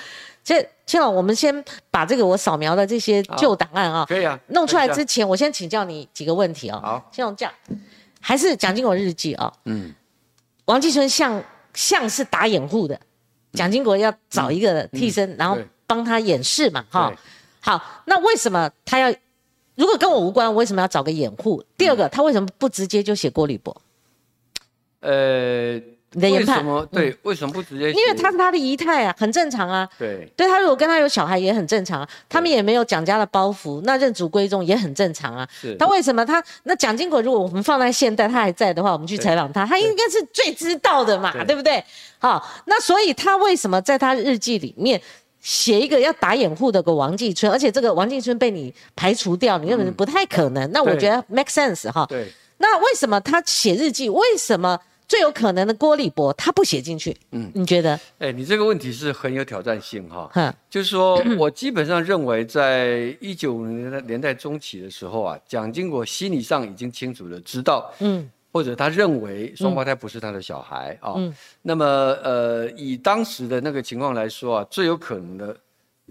这青老，我们先把这个我扫描的这些旧档案啊，可以啊，弄出来之前，我先请教你几个问题啊。好，青龙这样，还是蒋经国日记啊？嗯，王继春像像是打掩护的，蒋经国要找一个替身，然后帮他掩饰嘛，哈。好，那为什么他要？如果跟我无关，为什么要找个掩护？第二个，他为什么不直接就写郭立博？呃。为什么对？为什么不直接？因为他是他的姨太啊，很正常啊。对，对他如果跟他有小孩也很正常啊。他们也没有蒋家的包袱，那认祖归宗也很正常啊。是。他为什么他那蒋经国？如果我们放在现代，他还在的话，我们去采访他，他应该是最知道的嘛，对不对？好，那所以他为什么在他日记里面写一个要打掩护的个王继春，而且这个王继春被你排除掉，你认为不太可能？那我觉得 make sense 哈。对。那为什么他写日记？为什么？最有可能的郭立博，他不写进去。嗯，你觉得？哎，你这个问题是很有挑战性哈。就是说我基本上认为，在一九年代年代中期的时候啊，蒋经国心理上已经清楚的知道，嗯，或者他认为双胞胎不是他的小孩啊。嗯。那么呃，以当时的那个情况来说啊，最有可能的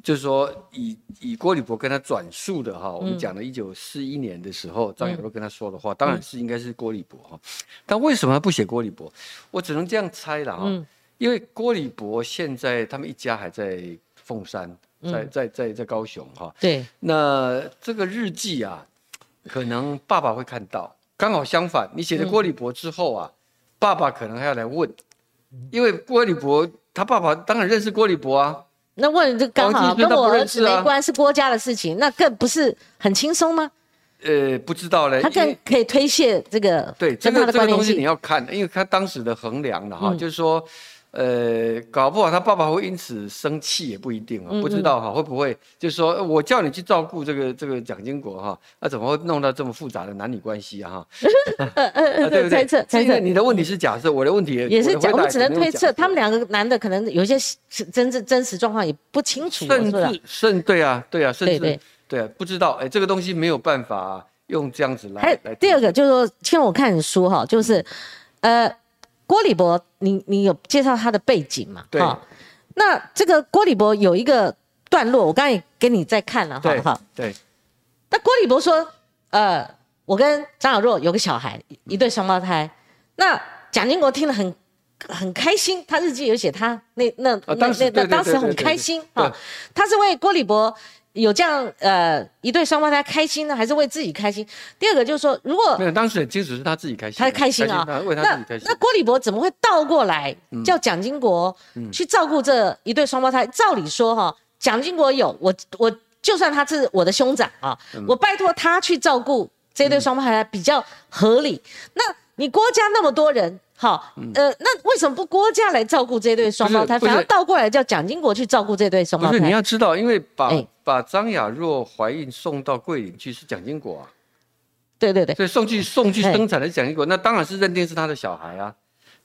就是说以以郭礼博跟他转述的哈，我们讲了一九四一年的时候，张亚若跟他说的话，当然是应该是郭礼博哈。但为什么不写郭礼博？我只能这样猜了哈。因为郭礼博现在他们一家还在凤山，在在在在高雄哈。对。那这个日记啊，可能爸爸会看到。刚好相反，你写了郭礼博之后啊，爸爸可能还要来问，因为郭礼博他爸爸当然认识郭礼博啊。那问这刚好跟我儿子没关，是郭家的事情，那更不是很轻松吗？呃，不知道嘞。他更可以推卸这个对这个这个东西你要看，因为他当时的衡量了哈，就是说。呃，搞不好他爸爸会因此生气也不一定啊，不知道哈会不会就是说我叫你去照顾这个这个蒋经国哈，那怎么会弄到这么复杂的男女关系啊？哈，[laughs] 对不对？猜测猜测，你的问题是假设，我的问题也是假，我们只能推测，他们两个男的可能有些真真真实状况也不清楚，甚至甚对啊对啊，甚至对啊不知道哎，这个东西没有办法用这样子来。还第二个就是说，听我看书哈，就是呃。郭礼博，你你有介绍他的背景嘛？对。那这个郭礼博有一个段落，我刚才也给你在看了，好好？对。那郭礼博说：“呃，我跟张小若有个小孩，一对双胞胎。”那蒋经国听了很很开心，他日记有写他那那那那当时很开心啊。他是为郭礼博。有这样呃一对双胞胎开心呢，还是为自己开心？第二个就是说，如果没有当时很清楚是他自己开心，他开心啊，为他自己开心。那郭礼博怎么会倒过来叫蒋经国去照顾这一对双胞胎？照理说哈，蒋经国有我我就算他是我的兄长啊，我拜托他去照顾这对双胞胎比较合理。那你郭家那么多人。好，呃，那为什么不郭家来照顾这对双胞胎，反而倒过来叫蒋经国去照顾这对双胞胎？不是，你要知道，因为把把张雅若怀孕送到桂林去是蒋经国啊，对对对，所以送去送去生产的蒋经国，那当然是认定是他的小孩啊。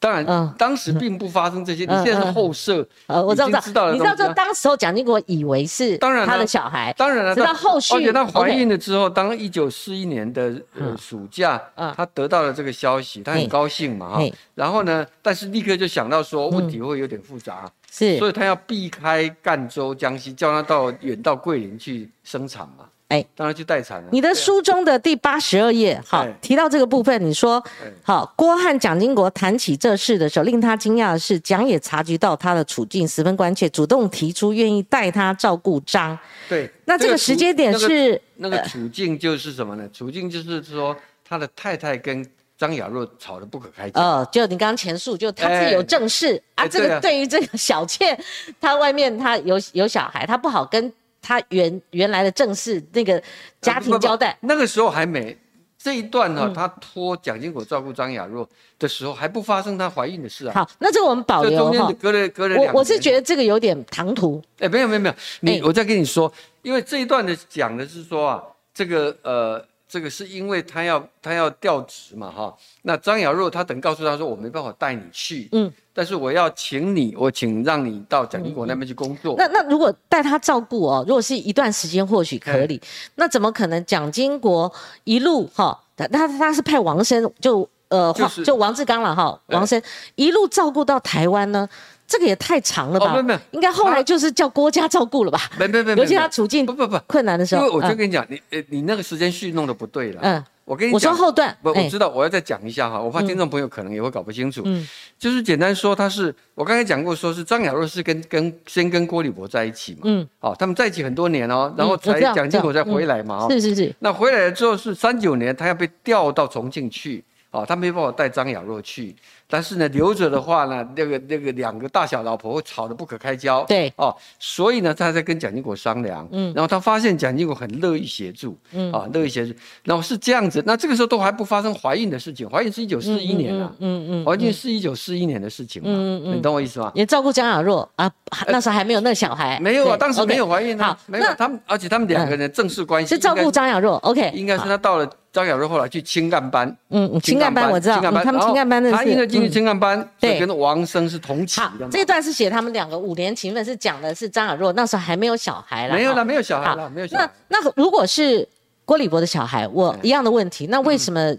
当然，当时并不发生这些。你现在是后设，呃，我知道，知道了。你知道，这当时候蒋经国以为是他的小孩，当然了。直到后续，而且他怀孕了之后，当一九四一年的呃暑假，他得到了这个消息，他很高兴嘛哈。然后呢，但是立刻就想到说问题会有点复杂，是，所以他要避开赣州、江西，叫他到远到桂林去生产嘛。哎，当然去待产了。你的书中的第八十二页，好提到这个部分，你说，好，郭汉蒋经国谈起这事的时候，令他惊讶的是，蒋也察觉到他的处境十分关切，主动提出愿意带他照顾张。对，那这个时间点是那个处境就是什么呢？处境就是说，他的太太跟张雅若吵得不可开交。哦，就你刚刚前述，就他自己有正事啊，这个对于这个小妾，他外面她有有小孩，她不好跟。她原原来的正式那个家庭交代，那个时候还没这一段呢。他托蒋经国照顾张雅若的时候，还不发生她怀孕的事啊。好，那这个我们保留哈。隔了隔了我我是觉得这个有点唐突。哎，没有没有没有，你我再跟你说，因为这一段的讲的是说啊，这个呃。这个是因为他要他要调职嘛哈，那张瑶若他等告诉他说我没办法带你去，嗯，但是我要请你，我请让你到蒋经国那边去工作。那那如果带他照顾哦，如果是一段时间或许可以，那怎么可能蒋经国一路哈，他他他是派王生就呃就王志刚了哈，王生一路照顾到台湾呢？这个也太长了吧？没有没有，应该后来就是叫郭家照顾了吧？没没没，尤其他处境不不不困难的时候。因为我就跟你讲，你呃你那个时间序弄的不对了。嗯，我跟你我说后段，我我知道，我要再讲一下哈，我怕听众朋友可能也会搞不清楚。嗯，就是简单说，他是我刚才讲过，说是张雅若是跟跟先跟郭立博在一起嘛。嗯，好，他们在一起很多年哦，然后才蒋经国才回来嘛。是是是。那回来了之后是三九年，他要被调到重庆去，哦，他没办法带张雅若去。但是呢，留着的话呢，那个那个两个大小老婆会吵得不可开交。对哦，所以呢，他在跟蒋经国商量。嗯，然后他发现蒋经国很乐意协助。嗯啊，乐意协助。然后是这样子，那这个时候都还不发生怀孕的事情，怀孕是一九四一年啊。嗯嗯。怀孕是一九四一年的事情嘛。嗯嗯你懂我意思吗？你照顾张雅若啊，那时候还没有那小孩。没有啊，当时没有怀孕啊。好，没有。他们而且他们两个人正式关系是照顾张雅若。OK。应该是他到了。张小若后来去青干班，嗯嗯，青干班我知道，他们青干班的是，他因为进去青干班，对，跟王生是同期的。这段是写他们两个五年情分，是讲的是张小若那时候还没有小孩了，没有了，没有小孩了，没有小孩。那那如果是郭礼博的小孩，我一样的问题，那为什么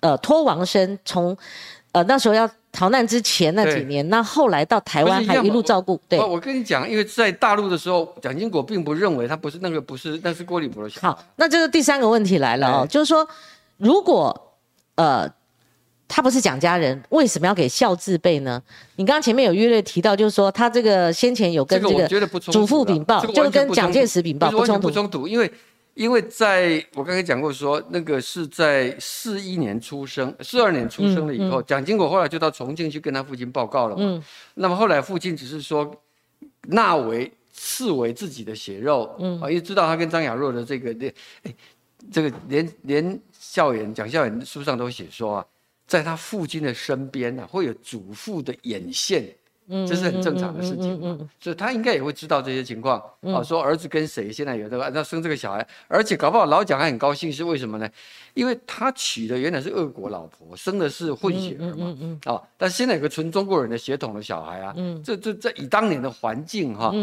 呃托王生从？呃那时候要逃难之前那几年，那后来到台湾还一路照顾。对，我跟你讲，因为在大陆的时候，蒋经国并不认为他不是那个不是那是郭立博的小孩。好，那这是第三个问题来了哦，就是说如果呃。他不是蒋家人，为什么要给孝字辈呢？你刚刚前面有约略提到，就是说他这个先前有跟这个祖父禀报，就跟蒋介石禀报不冲突，不冲突。因为因为在我刚才讲过，说那个是在四一年出生，四二年出生了以后，蒋经国后来就到重庆去跟他父亲报告了嘛。那么后来父亲只是说纳为视为自己的血肉，嗯，啊，因为知道他跟张雅若的这个，哎，这个连连校园蒋校园书上都写说啊。在他父亲的身边呢，会有祖父的眼线，这是很正常的事情，所以他应该也会知道这些情况。啊，说儿子跟谁现在有这个，那生这个小孩，而且搞不好老蒋还很高兴，是为什么呢？因为他娶的原来是俄国老婆，生的是混血儿嘛，啊，但现在有个纯中国人的血统的小孩啊，这这这以当年的环境哈，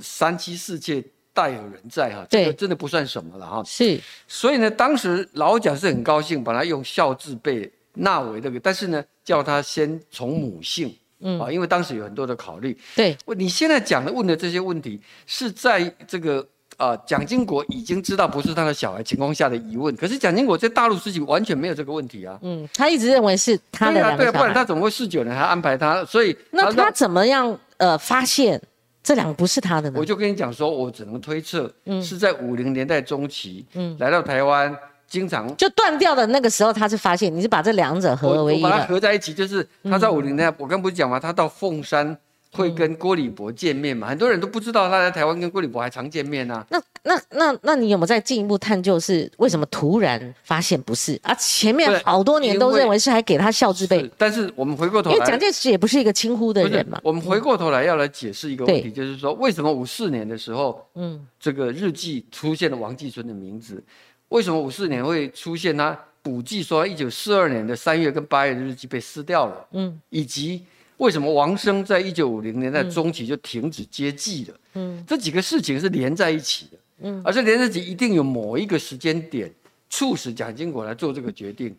三妻四妾大有人在哈，这个真的不算什么了哈。是，所以呢，当时老蒋是很高兴，把他用孝字辈。纳为这个，但是呢，叫他先从母姓，嗯啊，因为当时有很多的考虑。对，你现在讲的问的这些问题，是在这个啊，蒋经国已经知道不是他的小孩情况下的疑问。可是蒋经国在大陆事情完全没有这个问题啊。嗯，他一直认为是他的两个对，不然他怎么会四九年还安排他？所以那他怎么样呃发现这两个不是他的呢？我就跟你讲说，我只能推测，嗯，是在五零年代中期，嗯，来到台湾。经常就断掉的那个时候，他是发现你是把这两者合为一，把它合在一起，就是他在五零年代，我刚不是讲嘛，他到凤山会跟郭礼博见面嘛，很多人都不知道他在台湾跟郭礼博还常见面呢。那那那那你有没有再进一步探究，是为什么突然发现不是啊？前面好多年都认为是还给他孝之辈，但是我们回过头，因为蒋介石也不是一个轻忽的人嘛。我们回过头来要来解释一个问题，就是说为什么五四年的时候，嗯，这个日记出现了王继春的名字。为什么五四年会出现他补记说一九四二年的三月跟八月的日记被撕掉了？嗯，以及为什么王生在一九五零年代中期就停止接记了？嗯，这几个事情是连在一起的。嗯，而且连在一起一定有某一个时间点促使蒋经国来做这个决定。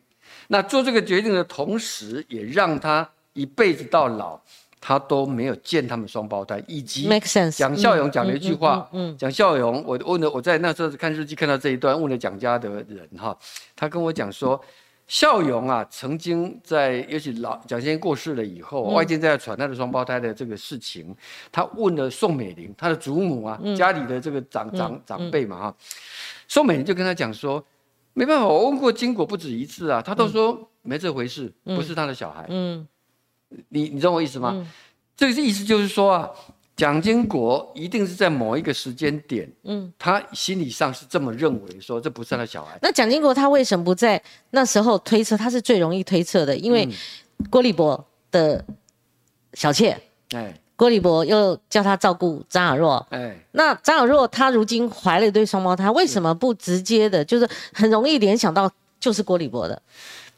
那做这个决定的同时，也让他一辈子到老。他都没有见他们双胞胎，以及蒋孝勇讲了一句话。嗯，蒋孝勇，我问了，我在那时候看日记看到这一段，问了蒋家的人哈，他跟我讲说，孝勇啊，曾经在尤其老蒋先生过世了以后，外界在传他的双胞胎的这个事情，他问了宋美龄，他的祖母啊，家里的这个长长长辈嘛哈，宋美龄就跟他讲说，没办法，我问过经过不止一次啊，他都说没这回事，不是他的小孩。嗯。你你懂我意思吗？这个意思就是说啊，蒋经国一定是在某一个时间点，嗯，他心理上是这么认为，说这不是他小孩。那蒋经国他为什么不在那时候推测？他是最容易推测的，因为郭立博的小妾，哎，郭立博又叫他照顾张雅若，哎，那张雅若她如今怀了一对双胞胎，为什么不直接的，就是很容易联想到就是郭立博的？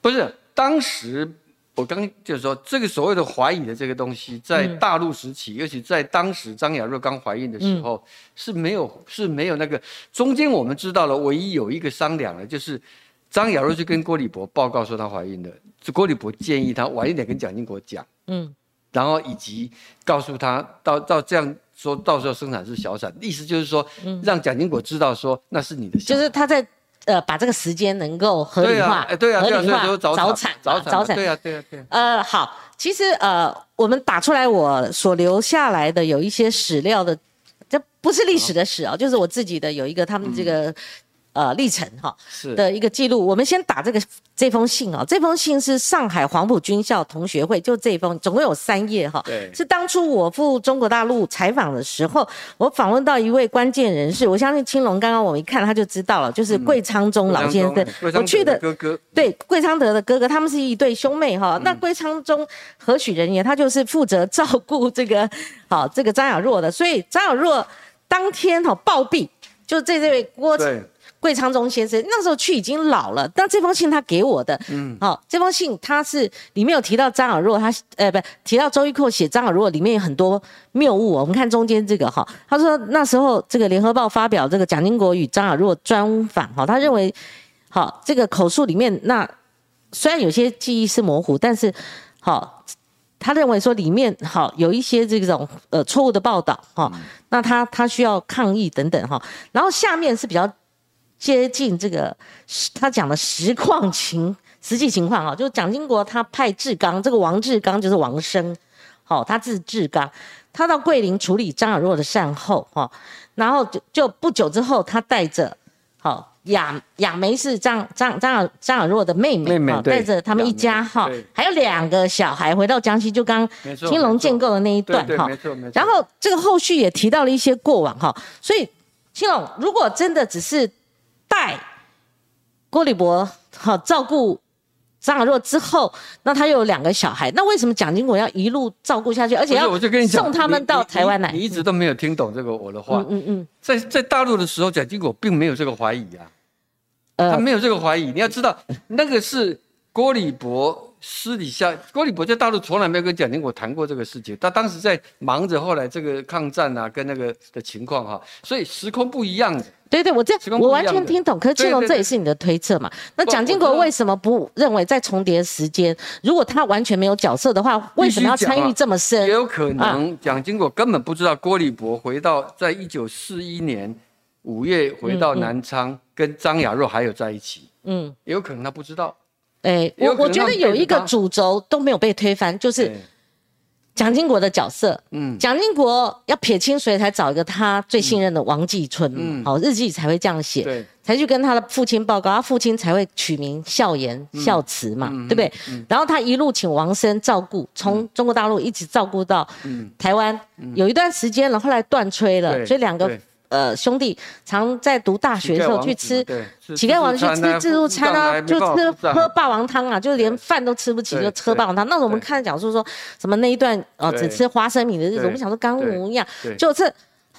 不是当时。我刚就是说，这个所谓的怀疑的这个东西，在大陆时期，尤其在当时张雅若刚怀孕的时候，是没有是没有那个中间我们知道了，唯一有一个商量的，就是张雅若去跟郭立博报告说她怀孕的，郭立博建议她晚一点跟蒋经国讲，嗯，然后以及告诉他到到这样说到时候生产是小产，意思就是说，让蒋经国知道说那是你的，就是他在。呃，把这个时间能够合理化，对啊，合理化早产，早产，早产，对啊，对啊，对。呃，好，其实呃，我们打出来我所留下来的有一些史料的，这不是历史的史啊，就是我自己的有一个他们这个。呃，历程哈的一个记录，我们先打这个这封信啊，这封信是上海黄埔军校同学会，就这封，总共有三页哈。对，是当初我赴中国大陆采访的时候，我访问到一位关键人士，我相信青龙刚刚我们一看他就知道了，就是桂昌中老先生。我去的哥哥。对，桂昌德的哥哥，他们是一对兄妹哈。那桂昌中何许人也？他就是负责照顾这个好这个张雅若的，所以张雅若当天哈暴毙，就这这位郭。桂昌中先生那时候去已经老了，但这封信他给我的，嗯，好，这封信他是里面有提到张尔若，他呃不提到周玉蔻写张尔若里面有很多谬误，我们看中间这个哈，他说那时候这个联合报发表这个蒋经国与张尔若专访，哈，他认为好这个口述里面那虽然有些记忆是模糊，但是好，他认为说里面好有一些这种呃错误的报道哈，那他他需要抗议等等哈，然后下面是比较接近这个他讲的实况情 [laughs] 实际情况哈，就是蒋经国他派志刚，这个王志刚就是王生，好，他字志刚，他到桂林处理张尔若的善后哈，然后就就不久之后，他带着好。亚亚梅是张张张尔张尔若的妹妹，带着他们一家哈，还有两个小孩回到江西，就刚青龙建构的那一段哈，然后这个后续也提到了一些过往哈，所以青龙如果真的只是带郭立博好照顾。张尔若之后，那他又有两个小孩，那为什么蒋经国要一路照顾下去，而且要送他们到台湾来？你一直都没有听懂这个我的话。嗯嗯，在在大陆的时候，蒋经国并没有这个怀疑啊，他没有这个怀疑。你要知道，那个是郭礼博私底下，郭立博在大陆从来没有跟蒋经国谈过这个事情，他当时在忙着后来这个抗战啊，跟那个的情况哈，所以时空不一样的。对对，我这我完全听懂。可是青龙，这也是你的推测嘛？那蒋经国为什么不认为在重叠时间，如果他完全没有角色的话，为什么要参与这么深？也有可能蒋经国根本不知道郭立博回到在一九四一年五月回到南昌，跟张雅若还有在一起。嗯，也有可能他不知道。哎，我我觉得有一个主轴都没有被推翻，就是。蒋经国的角色，嗯，蒋经国要撇清，谁才找一个他最信任的王继春，嗯，好日记才会这样写，对，才去跟他的父亲报告，他父亲才会取名孝严孝慈嘛，对不对？然后他一路请王生照顾，从中国大陆一直照顾到台湾，有一段时间了，后来断吹了，所以两个。呃，兄弟常在读大学的时候去吃乞丐王去吃自助餐啊，就吃喝霸王汤啊，就连饭都吃不起，就喝霸王汤。那我们看讲述说什么那一段哦，只吃花生米的日子，我们想说刚模一样，就是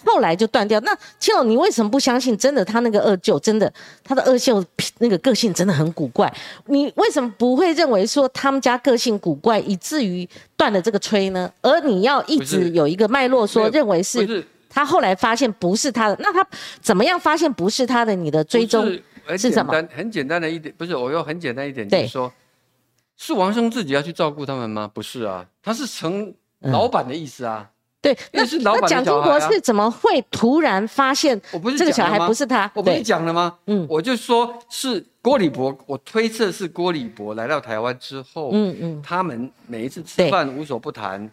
后来就断掉。那青龙，你为什么不相信？真的，他那个二舅真的，他的二舅那个个性真的很古怪。你为什么不会认为说他们家个性古怪，以至于断了这个吹呢？而你要一直有一个脉络说认为是。他后来发现不是他的，那他怎么样发现不是他的？你的追踪是什么？很简单的一点，不是我用很简单一点，就是说，是王生自己要去照顾他们吗？不是啊，他是成老板的意思啊。对，那是那蒋经国是怎么会突然发现？我不是这个小孩不是他，我不是讲了吗？嗯，我就说是郭礼博，我推测是郭礼博来到台湾之后，嗯嗯，他们每一次吃饭无所不谈，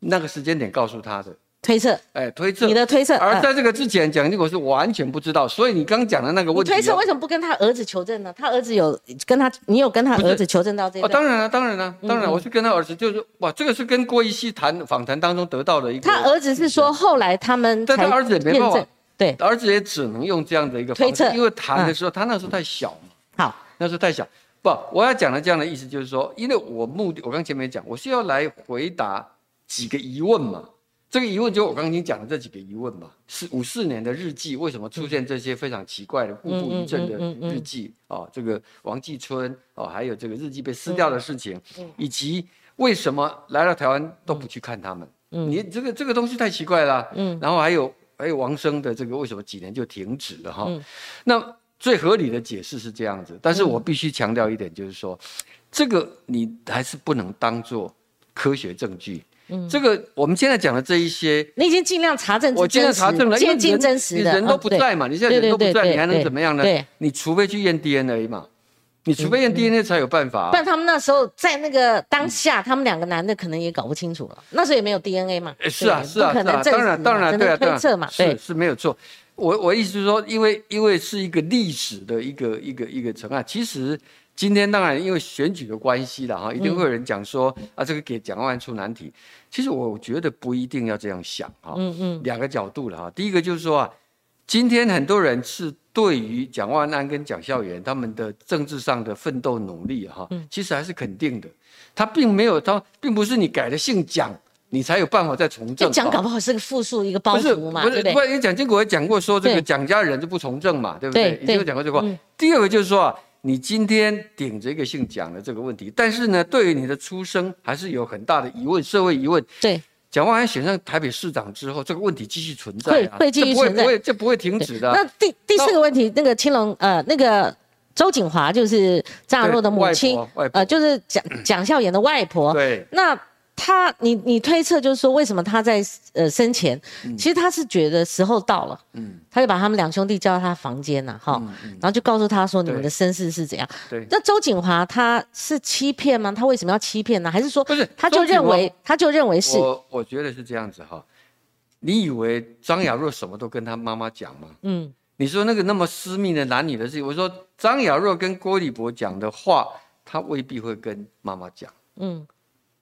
那个时间点告诉他的。推测，哎，推测，你的推测。而在这个之前，蒋经国是完全不知道，所以你刚讲的那个问题，推测为什么不跟他儿子求证呢？他儿子有跟他，你有跟他儿子求证到这？哦，当然了，当然了，当然，我是跟他儿子，就是哇，这个是跟郭一熙谈访谈当中得到的一个。他儿子是说后来他们，但他儿子也没办法，对，儿子也只能用这样的一个推测，因为谈的时候他那时候太小嘛。好，那时候太小，不，我要讲的这样的意思就是说，因为我目的，我刚前面讲，我是要来回答几个疑问嘛。这个疑问就我刚刚已经讲的这几个疑问嘛，是五四年的日记为什么出现这些非常奇怪的故布疑阵的日记啊？这个王继春哦，还有这个日记被撕掉的事情，以及为什么来到台湾都不去看他们？你这个这个东西太奇怪了。嗯，然后还有还有王生的这个为什么几年就停止了哈？那最合理的解释是这样子，但是我必须强调一点，就是说这个你还是不能当做科学证据。嗯，这个我们现在讲的这一些，你已经尽量查证，我尽量查证了，接近真实的，人都不在嘛，你现在人都不在，你还能怎么样呢？对，你除非去验 DNA 嘛，你除非验 DNA 才有办法。不然他们那时候在那个当下，他们两个男的可能也搞不清楚了，那时候也没有 DNA 嘛。是啊，是啊，是啊，当然，当然，对啊，推测嘛，是是没有错。我我意思是说，因为因为是一个历史的一个一个一个成案，其实。今天当然因为选举的关系了哈，一定会有人讲说啊，这个给蒋万安出难题。其实我觉得不一定要这样想哈。嗯嗯。两个角度了哈，第一个就是说啊，今天很多人是对于蒋万安跟蒋孝严他们的政治上的奋斗努力哈，其实还是肯定的。他并没有，他并不是你改了姓蒋，你才有办法再从政。蒋搞不好是个复数一个包袱嘛，不是，不是，因为蒋经国也讲过说这个蒋家人就不从政嘛，对不对？已经有讲过这个话。第二个就是说啊。你今天顶着一个姓蒋的这个问题，但是呢，对于你的出生还是有很大的疑问，社会疑问。对，蒋万安选上台北市长之后，这个问题继续存在，会会继续存在，不会这不会停止的。那第第四个问题，那个青龙呃，那个周景华就是张亚诺的母亲，呃，就是蒋蒋孝严的外婆。对，那。他，你你推测就是说，为什么他在呃生前，其实他是觉得时候到了，嗯，他就把他们两兄弟叫到他房间了，哈，然后就告诉他说，你们的身世是怎样。对。那周景华他是欺骗吗？他为什么要欺骗呢？还是说不是？他就认为他就认为是。我我觉得是这样子哈。你以为张雅若什么都跟他妈妈讲吗？嗯。你说那个那么私密的男女的事情，我说张雅若跟郭立博讲的话，他未必会跟妈妈讲。嗯。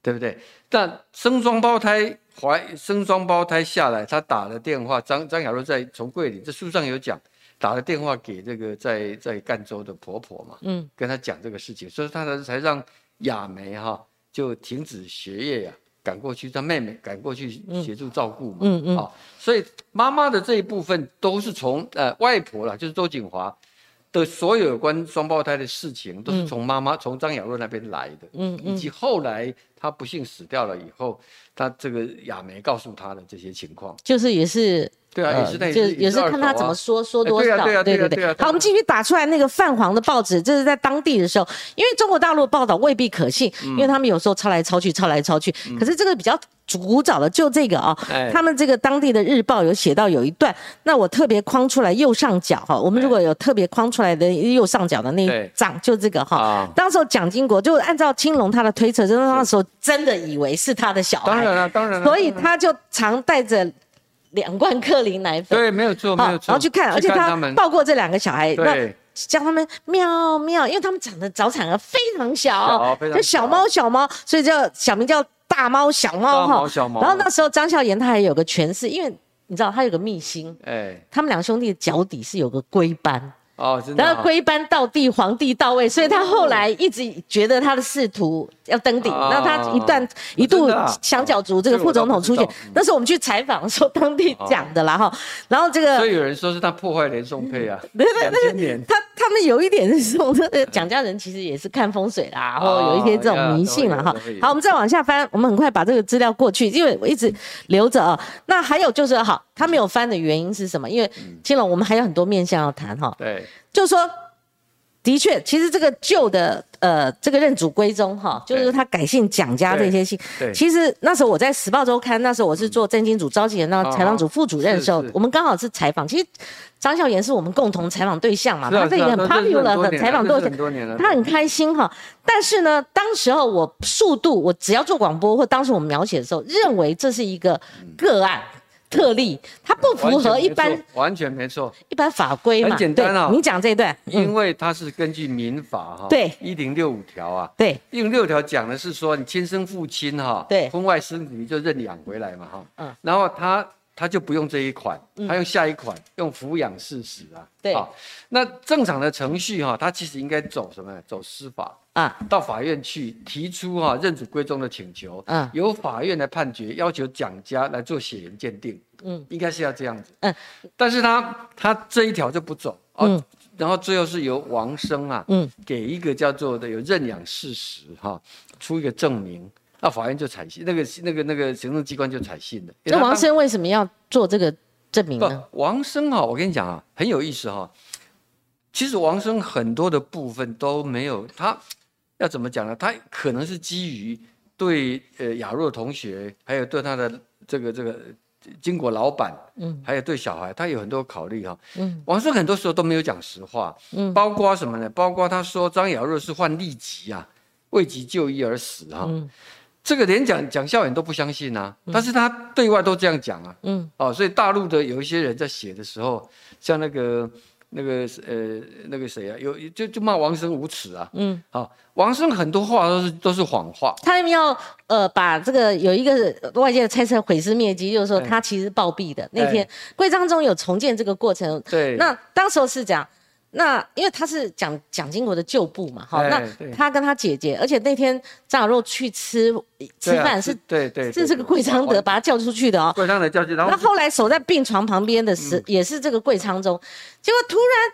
对不对？但生双胞胎怀生双胞胎下来，他打了电话，张张雅若在从桂林，这书上有讲，打了电话给这个在在赣州的婆婆嘛，嗯，跟她讲这个事情，所以她才才让雅梅哈就停止学业呀，赶过去，他妹妹赶过去协助照顾嘛，嗯嗯，好，所以妈妈的这一部分都是从呃外婆了，就是周景华。的所有有关双胞胎的事情，都是从妈妈从张雅若那边来的，嗯以及后来他不幸死掉了以后，他这个雅梅告诉他的这些情况，就是也是。对啊，也是就也是看他怎么说，说多少。对对对。好，我们继续打出来那个泛黄的报纸，这是在当地的时候，因为中国大陆报道未必可信，因为他们有时候抄来抄去，抄来抄去。可是这个比较古早的，就这个啊，他们这个当地的日报有写到有一段，那我特别框出来右上角哈，我们如果有特别框出来的右上角的那一张，就这个哈。当时蒋经国就按照青龙他的推测，就是那时候真的以为是他的小孩，当然了，当然了，所以他就常带着。两罐克林奶粉，对，没有错，没有错。然后去看，而且他抱过这两个小孩，那叫他们喵喵，因为他们长得早产儿非常小，就小猫小猫，所以叫小名叫大猫小猫哈。小猫。然后那时候张孝言他还有个诠释，因为你知道他有个秘辛，哎，他们两兄弟的脚底是有个龟斑。哦，然后归班到地，皇帝到位，所以他后来一直觉得他的仕途要登顶。那他一段一度想角逐这个副总统出现，那是我们去采访说当地讲的啦哈。然后这个，所以有人说是他破坏连宋配啊。对 [laughs] 对对，他他们有一点是说，蒋家人其实也是看风水啦，然后有一些这种迷信了哈。好，我们再往下翻，我们很快把这个资料过去，因为我一直留着啊。那还有就是好，他没有翻的原因是什么？因为青龙，我们还有很多面向要谈哈。对。就是说，的确，其实这个旧的呃，这个认祖归宗哈，就是他改姓蒋家这些姓。对。其实那时候我在《时报周刊》，那时候我是做政经组召集人，那采访组副主任的时候，我们刚好是采访。其实张孝言是我们共同采访对象嘛，他这个很 popular 的采访对象，他很开心哈。但是呢，当时候我速度，我只要做广播或当时我们描写的时候，认为这是一个个案。特例，它不符合一般，完全没错，一般法规嘛。很简单啊，你讲这一段，因为它是根据民法哈，对，一零六五条啊，对，一零六条讲的是说你亲生父亲哈，对，婚外生你就认养回来嘛哈，嗯，然后他他就不用这一款，他用下一款，用抚养事实啊，对，那正常的程序哈，他其实应该走什么？走司法。啊，到法院去提出哈认祖归宗的请求，嗯，由法院来判决，要求蒋家来做血缘鉴定，嗯，应该是要这样子，嗯，但是他他这一条就不走，嗯，然后最后是由王生啊，嗯，给一个叫做的有认养事实哈，出一个证明，那法院就采信，那个那个那个行政机关就采信了。那王生为什么要做这个证明呢？王生啊，我跟你讲啊，很有意思哈，其实王生很多的部分都没有他。要怎么讲呢？他可能是基于对呃雅若同学，还有对他的这个这个金国老板，嗯，还有对小孩，他有很多考虑哈。嗯，王生很多时候都没有讲实话，嗯，包括什么呢？包括他说张雅若是患痢疾啊，未及就医而死哈。嗯，这个连蒋蒋孝严都不相信啊，但是他对外都这样讲啊。嗯，哦，所以大陆的有一些人在写的时候，像那个。那个呃，那个谁啊，有就就骂王生无耻啊。嗯，好，王生很多话都是都是谎话。他们要呃把这个有一个外界的猜测毁尸灭迹，就是说他其实暴毙的那天，规章中有重建这个过程。对，那当时候是讲。那因为他是蒋蒋经国的旧部嘛，哈，那他跟他姐姐，而且那天张小肉去吃吃饭是，对对，是这个桂昌德把他叫出去的哦，桂昌德叫去，然后那后来守在病床旁边的是也是这个桂昌中，结果突然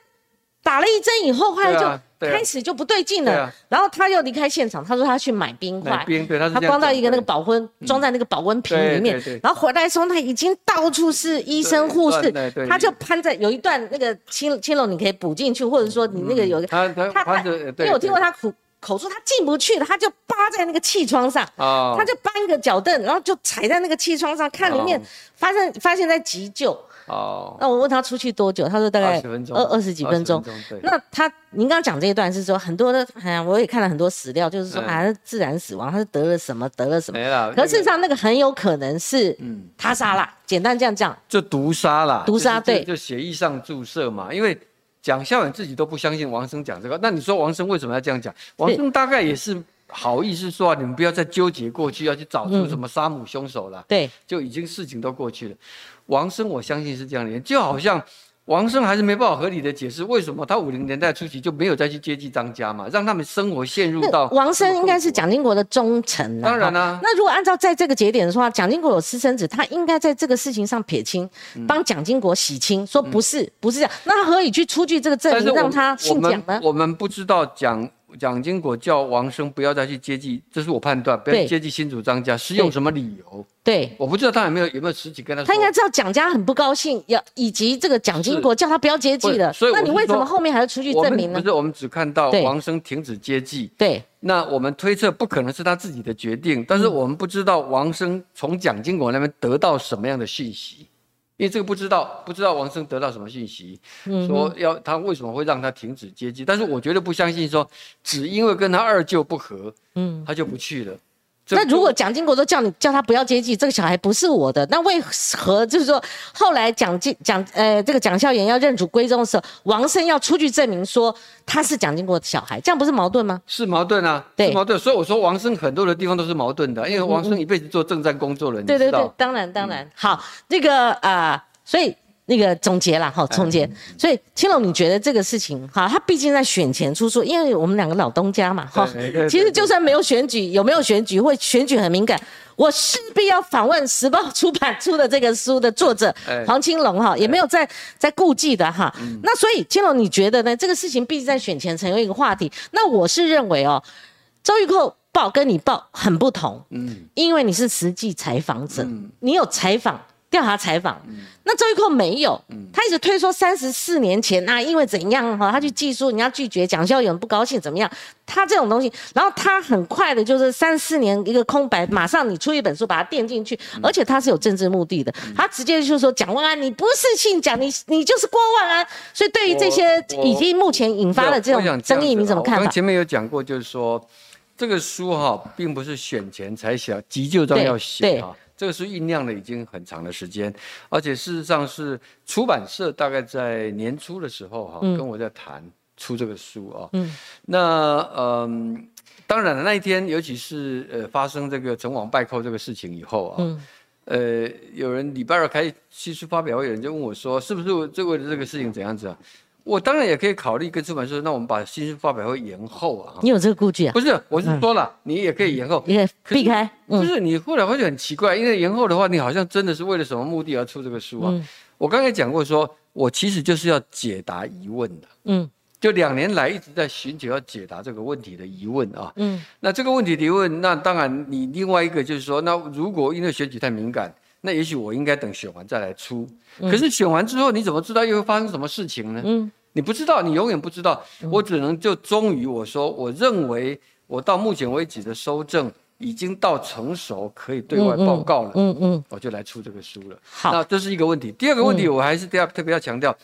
打了一针以后，后来就。开始就不对劲了，然后他又离开现场，他说他去买冰块，他装到一个那个保温，装在那个保温瓶里面，然后回来的时候他已经到处是医生护士，他就攀在有一段那个青青龙，你可以补进去，或者说你那个有他他他因为我听过他口口述，他进不去了，他就扒在那个气窗上，他就搬一个脚凳，然后就踩在那个气窗上看里面，发现发现在急救。哦，那我问他出去多久，他说大概二二十几分钟。那他，您刚刚讲这一段是说很多的，哎呀，我也看了很多史料，就是说啊，自然死亡，他是得了什么，得了什么。没了。可事实上，那个很有可能是，嗯，他杀了，简单这样讲，就毒杀了。毒杀对，就血液上注射嘛。因为蒋孝远自己都不相信王生讲这个，那你说王生为什么要这样讲？王生大概也是好意思说啊，你们不要再纠结过去，要去找出什么杀母凶手了。对，就已经事情都过去了。王生，我相信是这样的人，就好像王生还是没办法合理的解释为什么他五零年代初期就没有再去接济张家嘛，让他们生活陷入到王生应该是蒋经国的忠臣，当然啦。那如果按照在这个节点的话，蒋经国有私生子，他应该在这个事情上撇清，帮蒋经国洗清，说不是不是这样，那他何以去出具这个证明让他姓蒋呢？我们不知道蒋。蒋经国叫王生不要再去接济，这是我判断，不要接济新主张家，是用什么理由？对，我不知道他有没有有没有实体跟他说。他应该知道蒋家很不高兴，要以及这个蒋经国叫他不要接济了。所以，那你为什么后面还要出具证明呢？不是，我们只看到王生停止接济。对，那我们推测不可能是他自己的决定，但是我们不知道王生从蒋经国那边得到什么样的讯息。因为这个不知道，不知道王生得到什么信息，说要他为什么会让他停止接机？但是我绝对不相信说，只因为跟他二舅不和，嗯，他就不去了。那如果蒋经国都叫你叫他不要接济，这个小孩不是我的，那为何就是说后来蒋经蒋呃这个蒋孝严要认祖归宗的时候，王生要出具证明说他是蒋经国的小孩，这样不是矛盾吗？是矛盾啊，是矛盾。所以我说王生很多的地方都是矛盾的，因为王生一辈子做政战工作人，对对对，当然当然。好，这个啊，所以。那个总结了哈，总结。所以青龙，你觉得这个事情哈，他毕竟在选前出书，因为我们两个老东家嘛哈。其实就算没有选举，有没有选举，或选举很敏感，我势必要访问时报出版出的这个书的作者黄青龙哈，也没有在在顾忌的哈。那所以青龙，你觉得呢？这个事情毕竟在选前成为一个话题。那我是认为哦，周玉蔻报跟你报很不同，嗯，因为你是实际采访者，你有采访。调查采访，那周玉蔻没有，他一直推说三十四年前啊，因为怎样哈，他去寄书，人家拒绝，蒋孝勇不高兴怎么样？他这种东西，然后他很快的就是三四年一个空白，马上你出一本书把它垫进去，而且他是有政治目的的，他直接就说蒋万安你不是姓蒋，你你就是郭万安，所以对于这些已经目前引发的这种争议，你怎么看？刚前面有讲过，就是说这个书哈，并不是选前才写，急救章要写哈。这个是酝酿了已经很长的时间，而且事实上是出版社大概在年初的时候哈，跟我在谈出这个书啊。嗯，那嗯，当然了，那一天尤其是呃发生这个成王败寇这个事情以后啊，嗯，呃，有人礼拜二开新书发表会，有人就问我说，是不是这为了这个事情怎样子啊？我当然也可以考虑跟出版社，那我们把新书发表会延后啊。你有这个顾忌啊？不是，我是说了，你也可以延后，你可以避开。不是，你后来发现很奇怪，因为延后的话，你好像真的是为了什么目的而出这个书啊？我刚才讲过，说我其实就是要解答疑问的。嗯，就两年来一直在寻求要解答这个问题的疑问啊。嗯，那这个问题提问，那当然你另外一个就是说，那如果因为选举太敏感。那也许我应该等选完再来出，可是选完之后你怎么知道又会发生什么事情呢？嗯，你不知道，你永远不知道。我只能就忠于我说，我认为我到目前为止的收证已经到成熟，可以对外报告了。嗯嗯，我就来出这个书了。好，那这是一个问题。第二个问题，我还是第二特别要强调，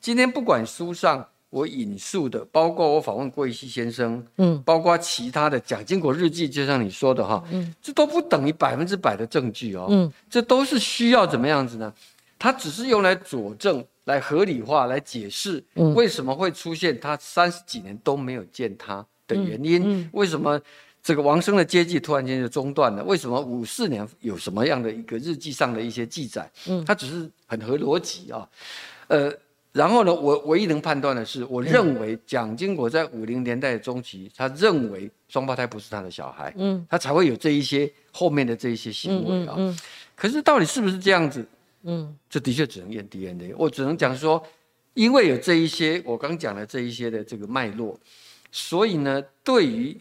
今天不管书上。我引述的，包括我访问郭一先生，嗯，包括其他的蒋经国日记，就像你说的哈，嗯，这都不等于百分之百的证据哦，嗯，这都是需要怎么样子呢？它只是用来佐证、来合理化、来解释为什么会出现他三十几年都没有见他的原因，为什么这个王生的接济突然间就中断了？为什么五四年有什么样的一个日记上的一些记载？嗯，它只是很合逻辑啊，呃。然后呢，我唯一能判断的是，我认为蒋经国在五零年代中期，他认为双胞胎不是他的小孩，嗯，他才会有这一些后面的这一些行为啊。可是到底是不是这样子？嗯，这的确只能验 DNA。我只能讲说，因为有这一些我刚讲的这一些的这个脉络，所以呢，对于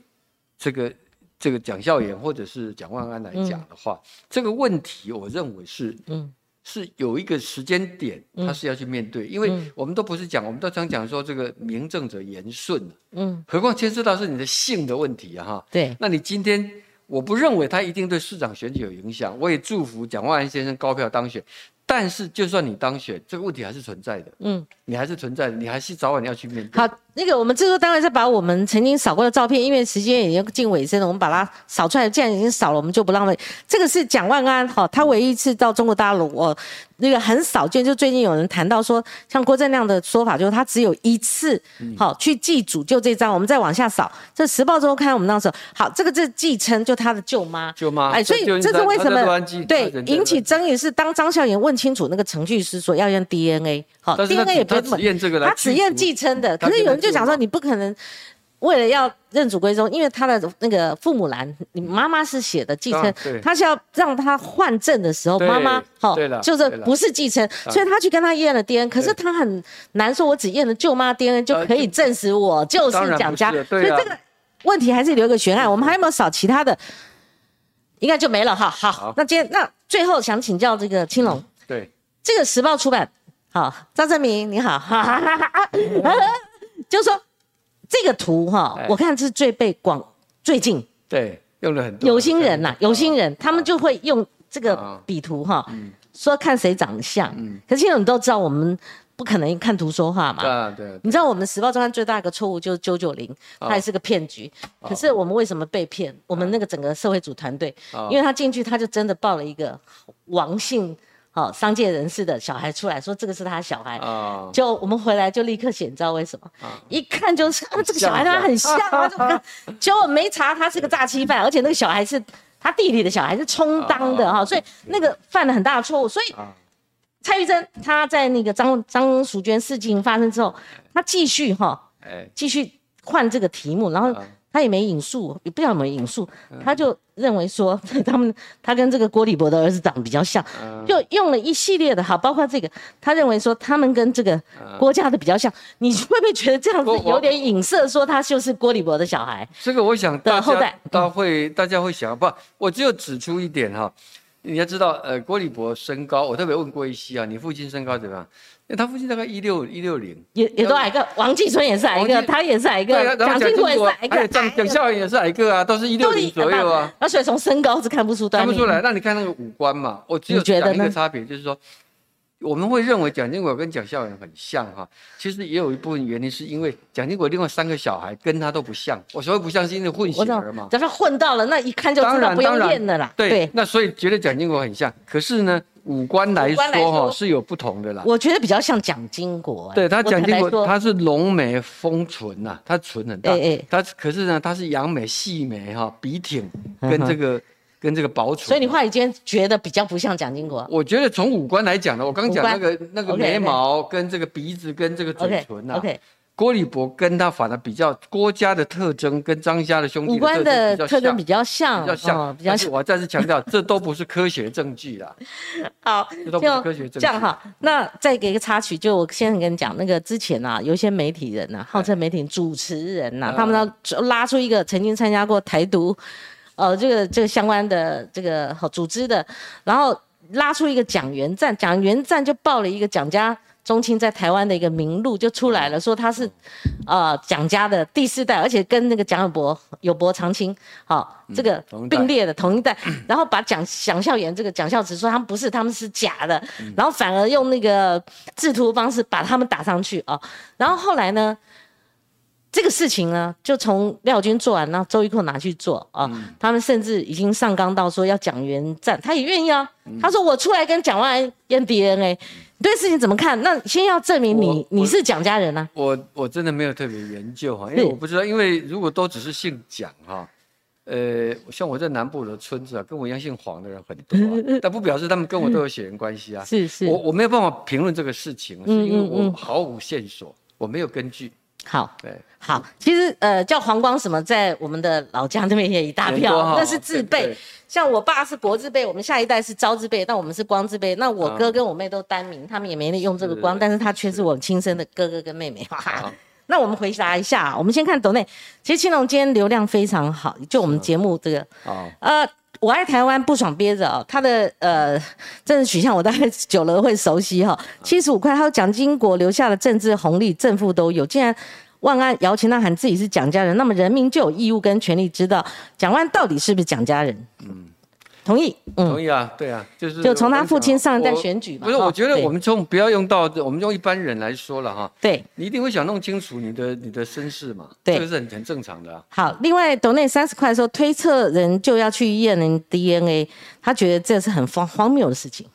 这个这个蒋孝严或者是蒋万安来讲的话，这个问题我认为是嗯。是有一个时间点，他是要去面对，因为我们都不是讲，我们都常讲说这个名正者言顺，嗯，何况牵涉到是你的性的问题啊，哈，对，那你今天我不认为他一定对市长选举有影响，我也祝福蒋万安先生高票当选。但是，就算你当选，这个问题还是存在的。嗯，你还是存在的，你还是早晚要去面对。好，那个我们制作单位是把我们曾经扫过的照片，因为时间已经近尾声了，我们把它扫出来。既然已经扫了，我们就不浪费。这个是蒋万安，哈，他唯一一次到中国大陆，我。那个很少见，就最近有人谈到说，像郭正亮的说法，就是他只有一次，好去祭祖，就这张。我们再往下扫，这《时报周刊》我们那时候，好，这个是继称，就他的舅妈，舅妈，哎，所以这是为什么？对，引起争议是当张孝言问清楚那个程序师说要验 DNA，好，DNA 也不是验这个他只验继称的，可是有人就讲说你不可能。为了要认祖归宗，因为他的那个父母栏，你妈妈是写的继承，他是要让他换证的时候，妈妈好，就是不是继承，所以他去跟他验了 DNA，可是他很难说，我只验了舅妈 DNA 就可以证实我就是蒋家，所以这个问题还是留个悬案。我们还有没有少其他的？应该就没了哈。好，那今天那最后想请教这个青龙，对这个时报出版，好，张正明你好，哈哈哈就说。这个图哈，我看是最被广最近对用了很多有心人呐，有心人他们就会用这个比图哈，说看谁长得像。可是现在你都知道，我们不可能看图说话嘛。对对。你知道我们时报周刊最大一个错误就是九九零，它也是个骗局。可是我们为什么被骗？我们那个整个社会组团队，因为他进去他就真的报了一个王姓。好，商界人士的小孩出来说这个是他小孩，就我们回来就立刻写，你知道为什么？一看就是啊，[laughs] 这个小孩他很像啊，结果没查他是个诈欺犯，而且那个小孩是他弟弟的小孩是充当的哈，所以那个犯了很大的错误。所以蔡玉珍他在那个张张淑娟事情发生之后，他继续哈，继续换这个题目，然后。他也没引述，也不知道有没有引述，他就认为说 [laughs] 他们他跟这个郭立博的儿子长得比较像，就用了一系列的哈，包括这个，他认为说他们跟这个郭家的比较像，你会不会觉得这样子有点影射，说他就是郭立博的小孩？这个我想的后代，大家会大家会想，不，我只有指出一点哈，你要知道，呃，郭立博身高，我特别问郭一希啊，你父亲身高怎么样？他父亲大概一六一六零，也也都矮个，王继春也是矮个，他也是矮个，蒋经国也是矮个，蒋蒋孝严也是矮个啊，都是一六零左右啊。那所以从身高是看不出端。看不出来，那你看那个五官嘛，我只有讲一个差别，就是说我们会认为蒋经国跟蒋孝严很像哈，其实也有一部分原因是因为蒋经国另外三个小孩跟他都不像，我所谓不像是因为混血儿嘛。假设混到了，那一看就知道不用练的啦。对，那所以觉得蒋经国很像，可是呢？五官来说哈是有不同的啦，我觉得比较像蒋经国，对他蒋经国他是浓眉丰唇呐，他唇很大，他可是呢他是扬眉细眉哈，鼻挺跟这个跟这个薄唇，所以你话语间觉得比较不像蒋经国。我觉得从五官来讲呢，我刚讲那个那个眉毛跟这个鼻子跟这个嘴唇呐。郭立博跟他反而比较郭家的特征跟张家的兄弟五官的特征比较像，比较像，比较像。我再次强调，这都不是科学证据啦。[laughs] 好，这都不是科学证据。这样哈，那再给一个插曲，就我先跟你讲，那个之前啊，有一些媒体人呐，号称媒体主持人呐，他们呢拉出一个曾经参加过台独，呃，这个这个相关的这个组织的，然后拉出一个蒋元赞，蒋元赞就报了一个蒋家。宗亲在台湾的一个名录就出来了，说他是，呃，蒋家的第四代，而且跟那个蒋友柏友伯长青，好，这个并列的同一代，[clears throat] 然后把蒋蒋孝严这个蒋孝慈说他们不是，他们是假的，然后反而用那个制图方式把他们打上去啊，然后后来呢，这个事情呢就从廖军做完，然后周玉蔻拿去做啊，他们甚至已经上纲到说要蒋元赞，他也愿意啊，他说我出来跟蒋万安验 DNA。对事情怎么看？那先要证明你你是蒋家人呢？我我真的没有特别研究哈，因为我不知道，因为如果都只是姓蒋哈，呃，像我在南部的村子啊，跟我一样姓黄的人很多，但不表示他们跟我都有血缘关系啊。是是，我我没有办法评论这个事情，是因为我毫无线索，我没有根据。好，对，好，其实呃叫黄光什么，在我们的老家那边也一大票，那是字辈。像我爸是国字辈，我们下一代是招字辈，但我们是光字辈。那我哥跟我妹都单名，他们也没用这个光，但是他却是我亲生的哥哥跟妹妹。那我们回答一下，我们先看董内。其实青龙今天流量非常好，就我们节目这个，呃，我爱台湾不爽憋着哦，他的呃政治取向我大概久了会熟悉哈。七十五块，还有蒋经国留下的政治红利政府都有，竟然。万安摇旗呐喊自己是蒋家人，那么人民就有义务跟权利知道蒋万到底是不是蒋家人。嗯，同意。嗯同意啊，对啊，就是就从他父亲上一代选举嘛。不是，我觉得我们从不要用到我们用一般人来说了哈。对，你一定会想弄清楚你的你的身世嘛。对，这个是很很正常的。好，另外董内三十块说推测人就要去验人 DNA，他觉得这是很荒荒谬的事情。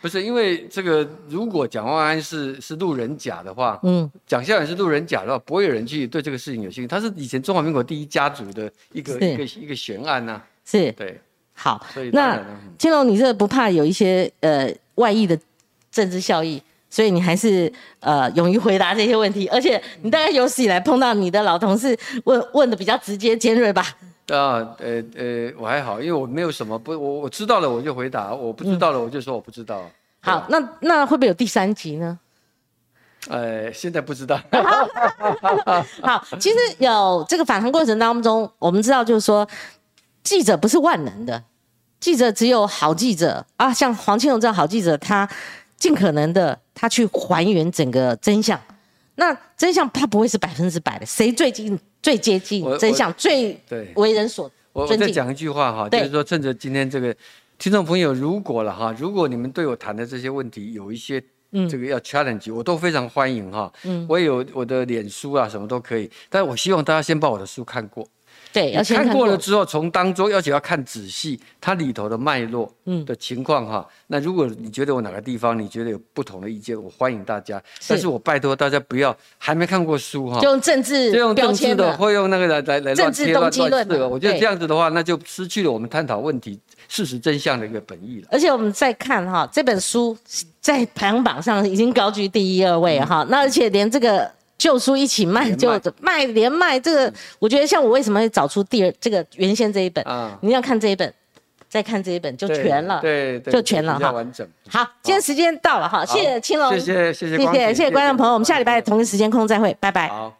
不是因为这个，如果蒋万安是是路人甲的话，嗯，蒋孝严是路人甲的话，不会有人去对这个事情有兴趣。他是以前中华民国第一家族的一个一个一个悬案呐。是，对，好。那金龙，你这不怕有一些呃外溢的政治效益，所以你还是呃勇于回答这些问题，而且你大概有史以来碰到你的老同事问问的比较直接尖锐吧？啊，呃呃，我还好，因为我没有什么不，我我知道了我就回答，我不知道了我就说我不知道。好，那那会不会有第三集呢？呃，现在不知道。[laughs] 好，其实有这个访谈过程当中，我们知道就是说，记者不是万能的，记者只有好记者啊，像黄庆荣这样好记者，他尽可能的他去还原整个真相。那真相他不会是百分之百的，谁最近？最接近真相，最为人所我我再讲一句话哈，就是说趁着今天这个听众朋友，如果了哈，如果你们对我谈的这些问题有一些这个要 challenge，我都非常欢迎哈。嗯，我有我的脸书啊，什么都可以，但是我希望大家先把我的书看过。对，看过了之后，从当中而且要看仔细，它里头的脉络的情况哈。那如果你觉得我哪个地方你觉得有不同的意见，我欢迎大家。但是我拜托大家不要还没看过书哈，就用政治就用政治的，会用那个来来来乱贴乱乱刺。我觉得这样子的话，那就失去了我们探讨问题事实真相的一个本意了。而且我们再看哈，这本书在排行榜上已经高居第一二位哈。那而且连这个。旧书一起卖，就卖连卖。这个我觉得，像我为什么会找出第二这个原先这一本啊？你要看这一本，再看这一本就全了，对，就全了哈。完整。好，今天时间到了哈，谢谢青龙，谢谢谢谢谢谢谢谢观众朋友，我们下礼拜同一时间空再会，拜拜。好。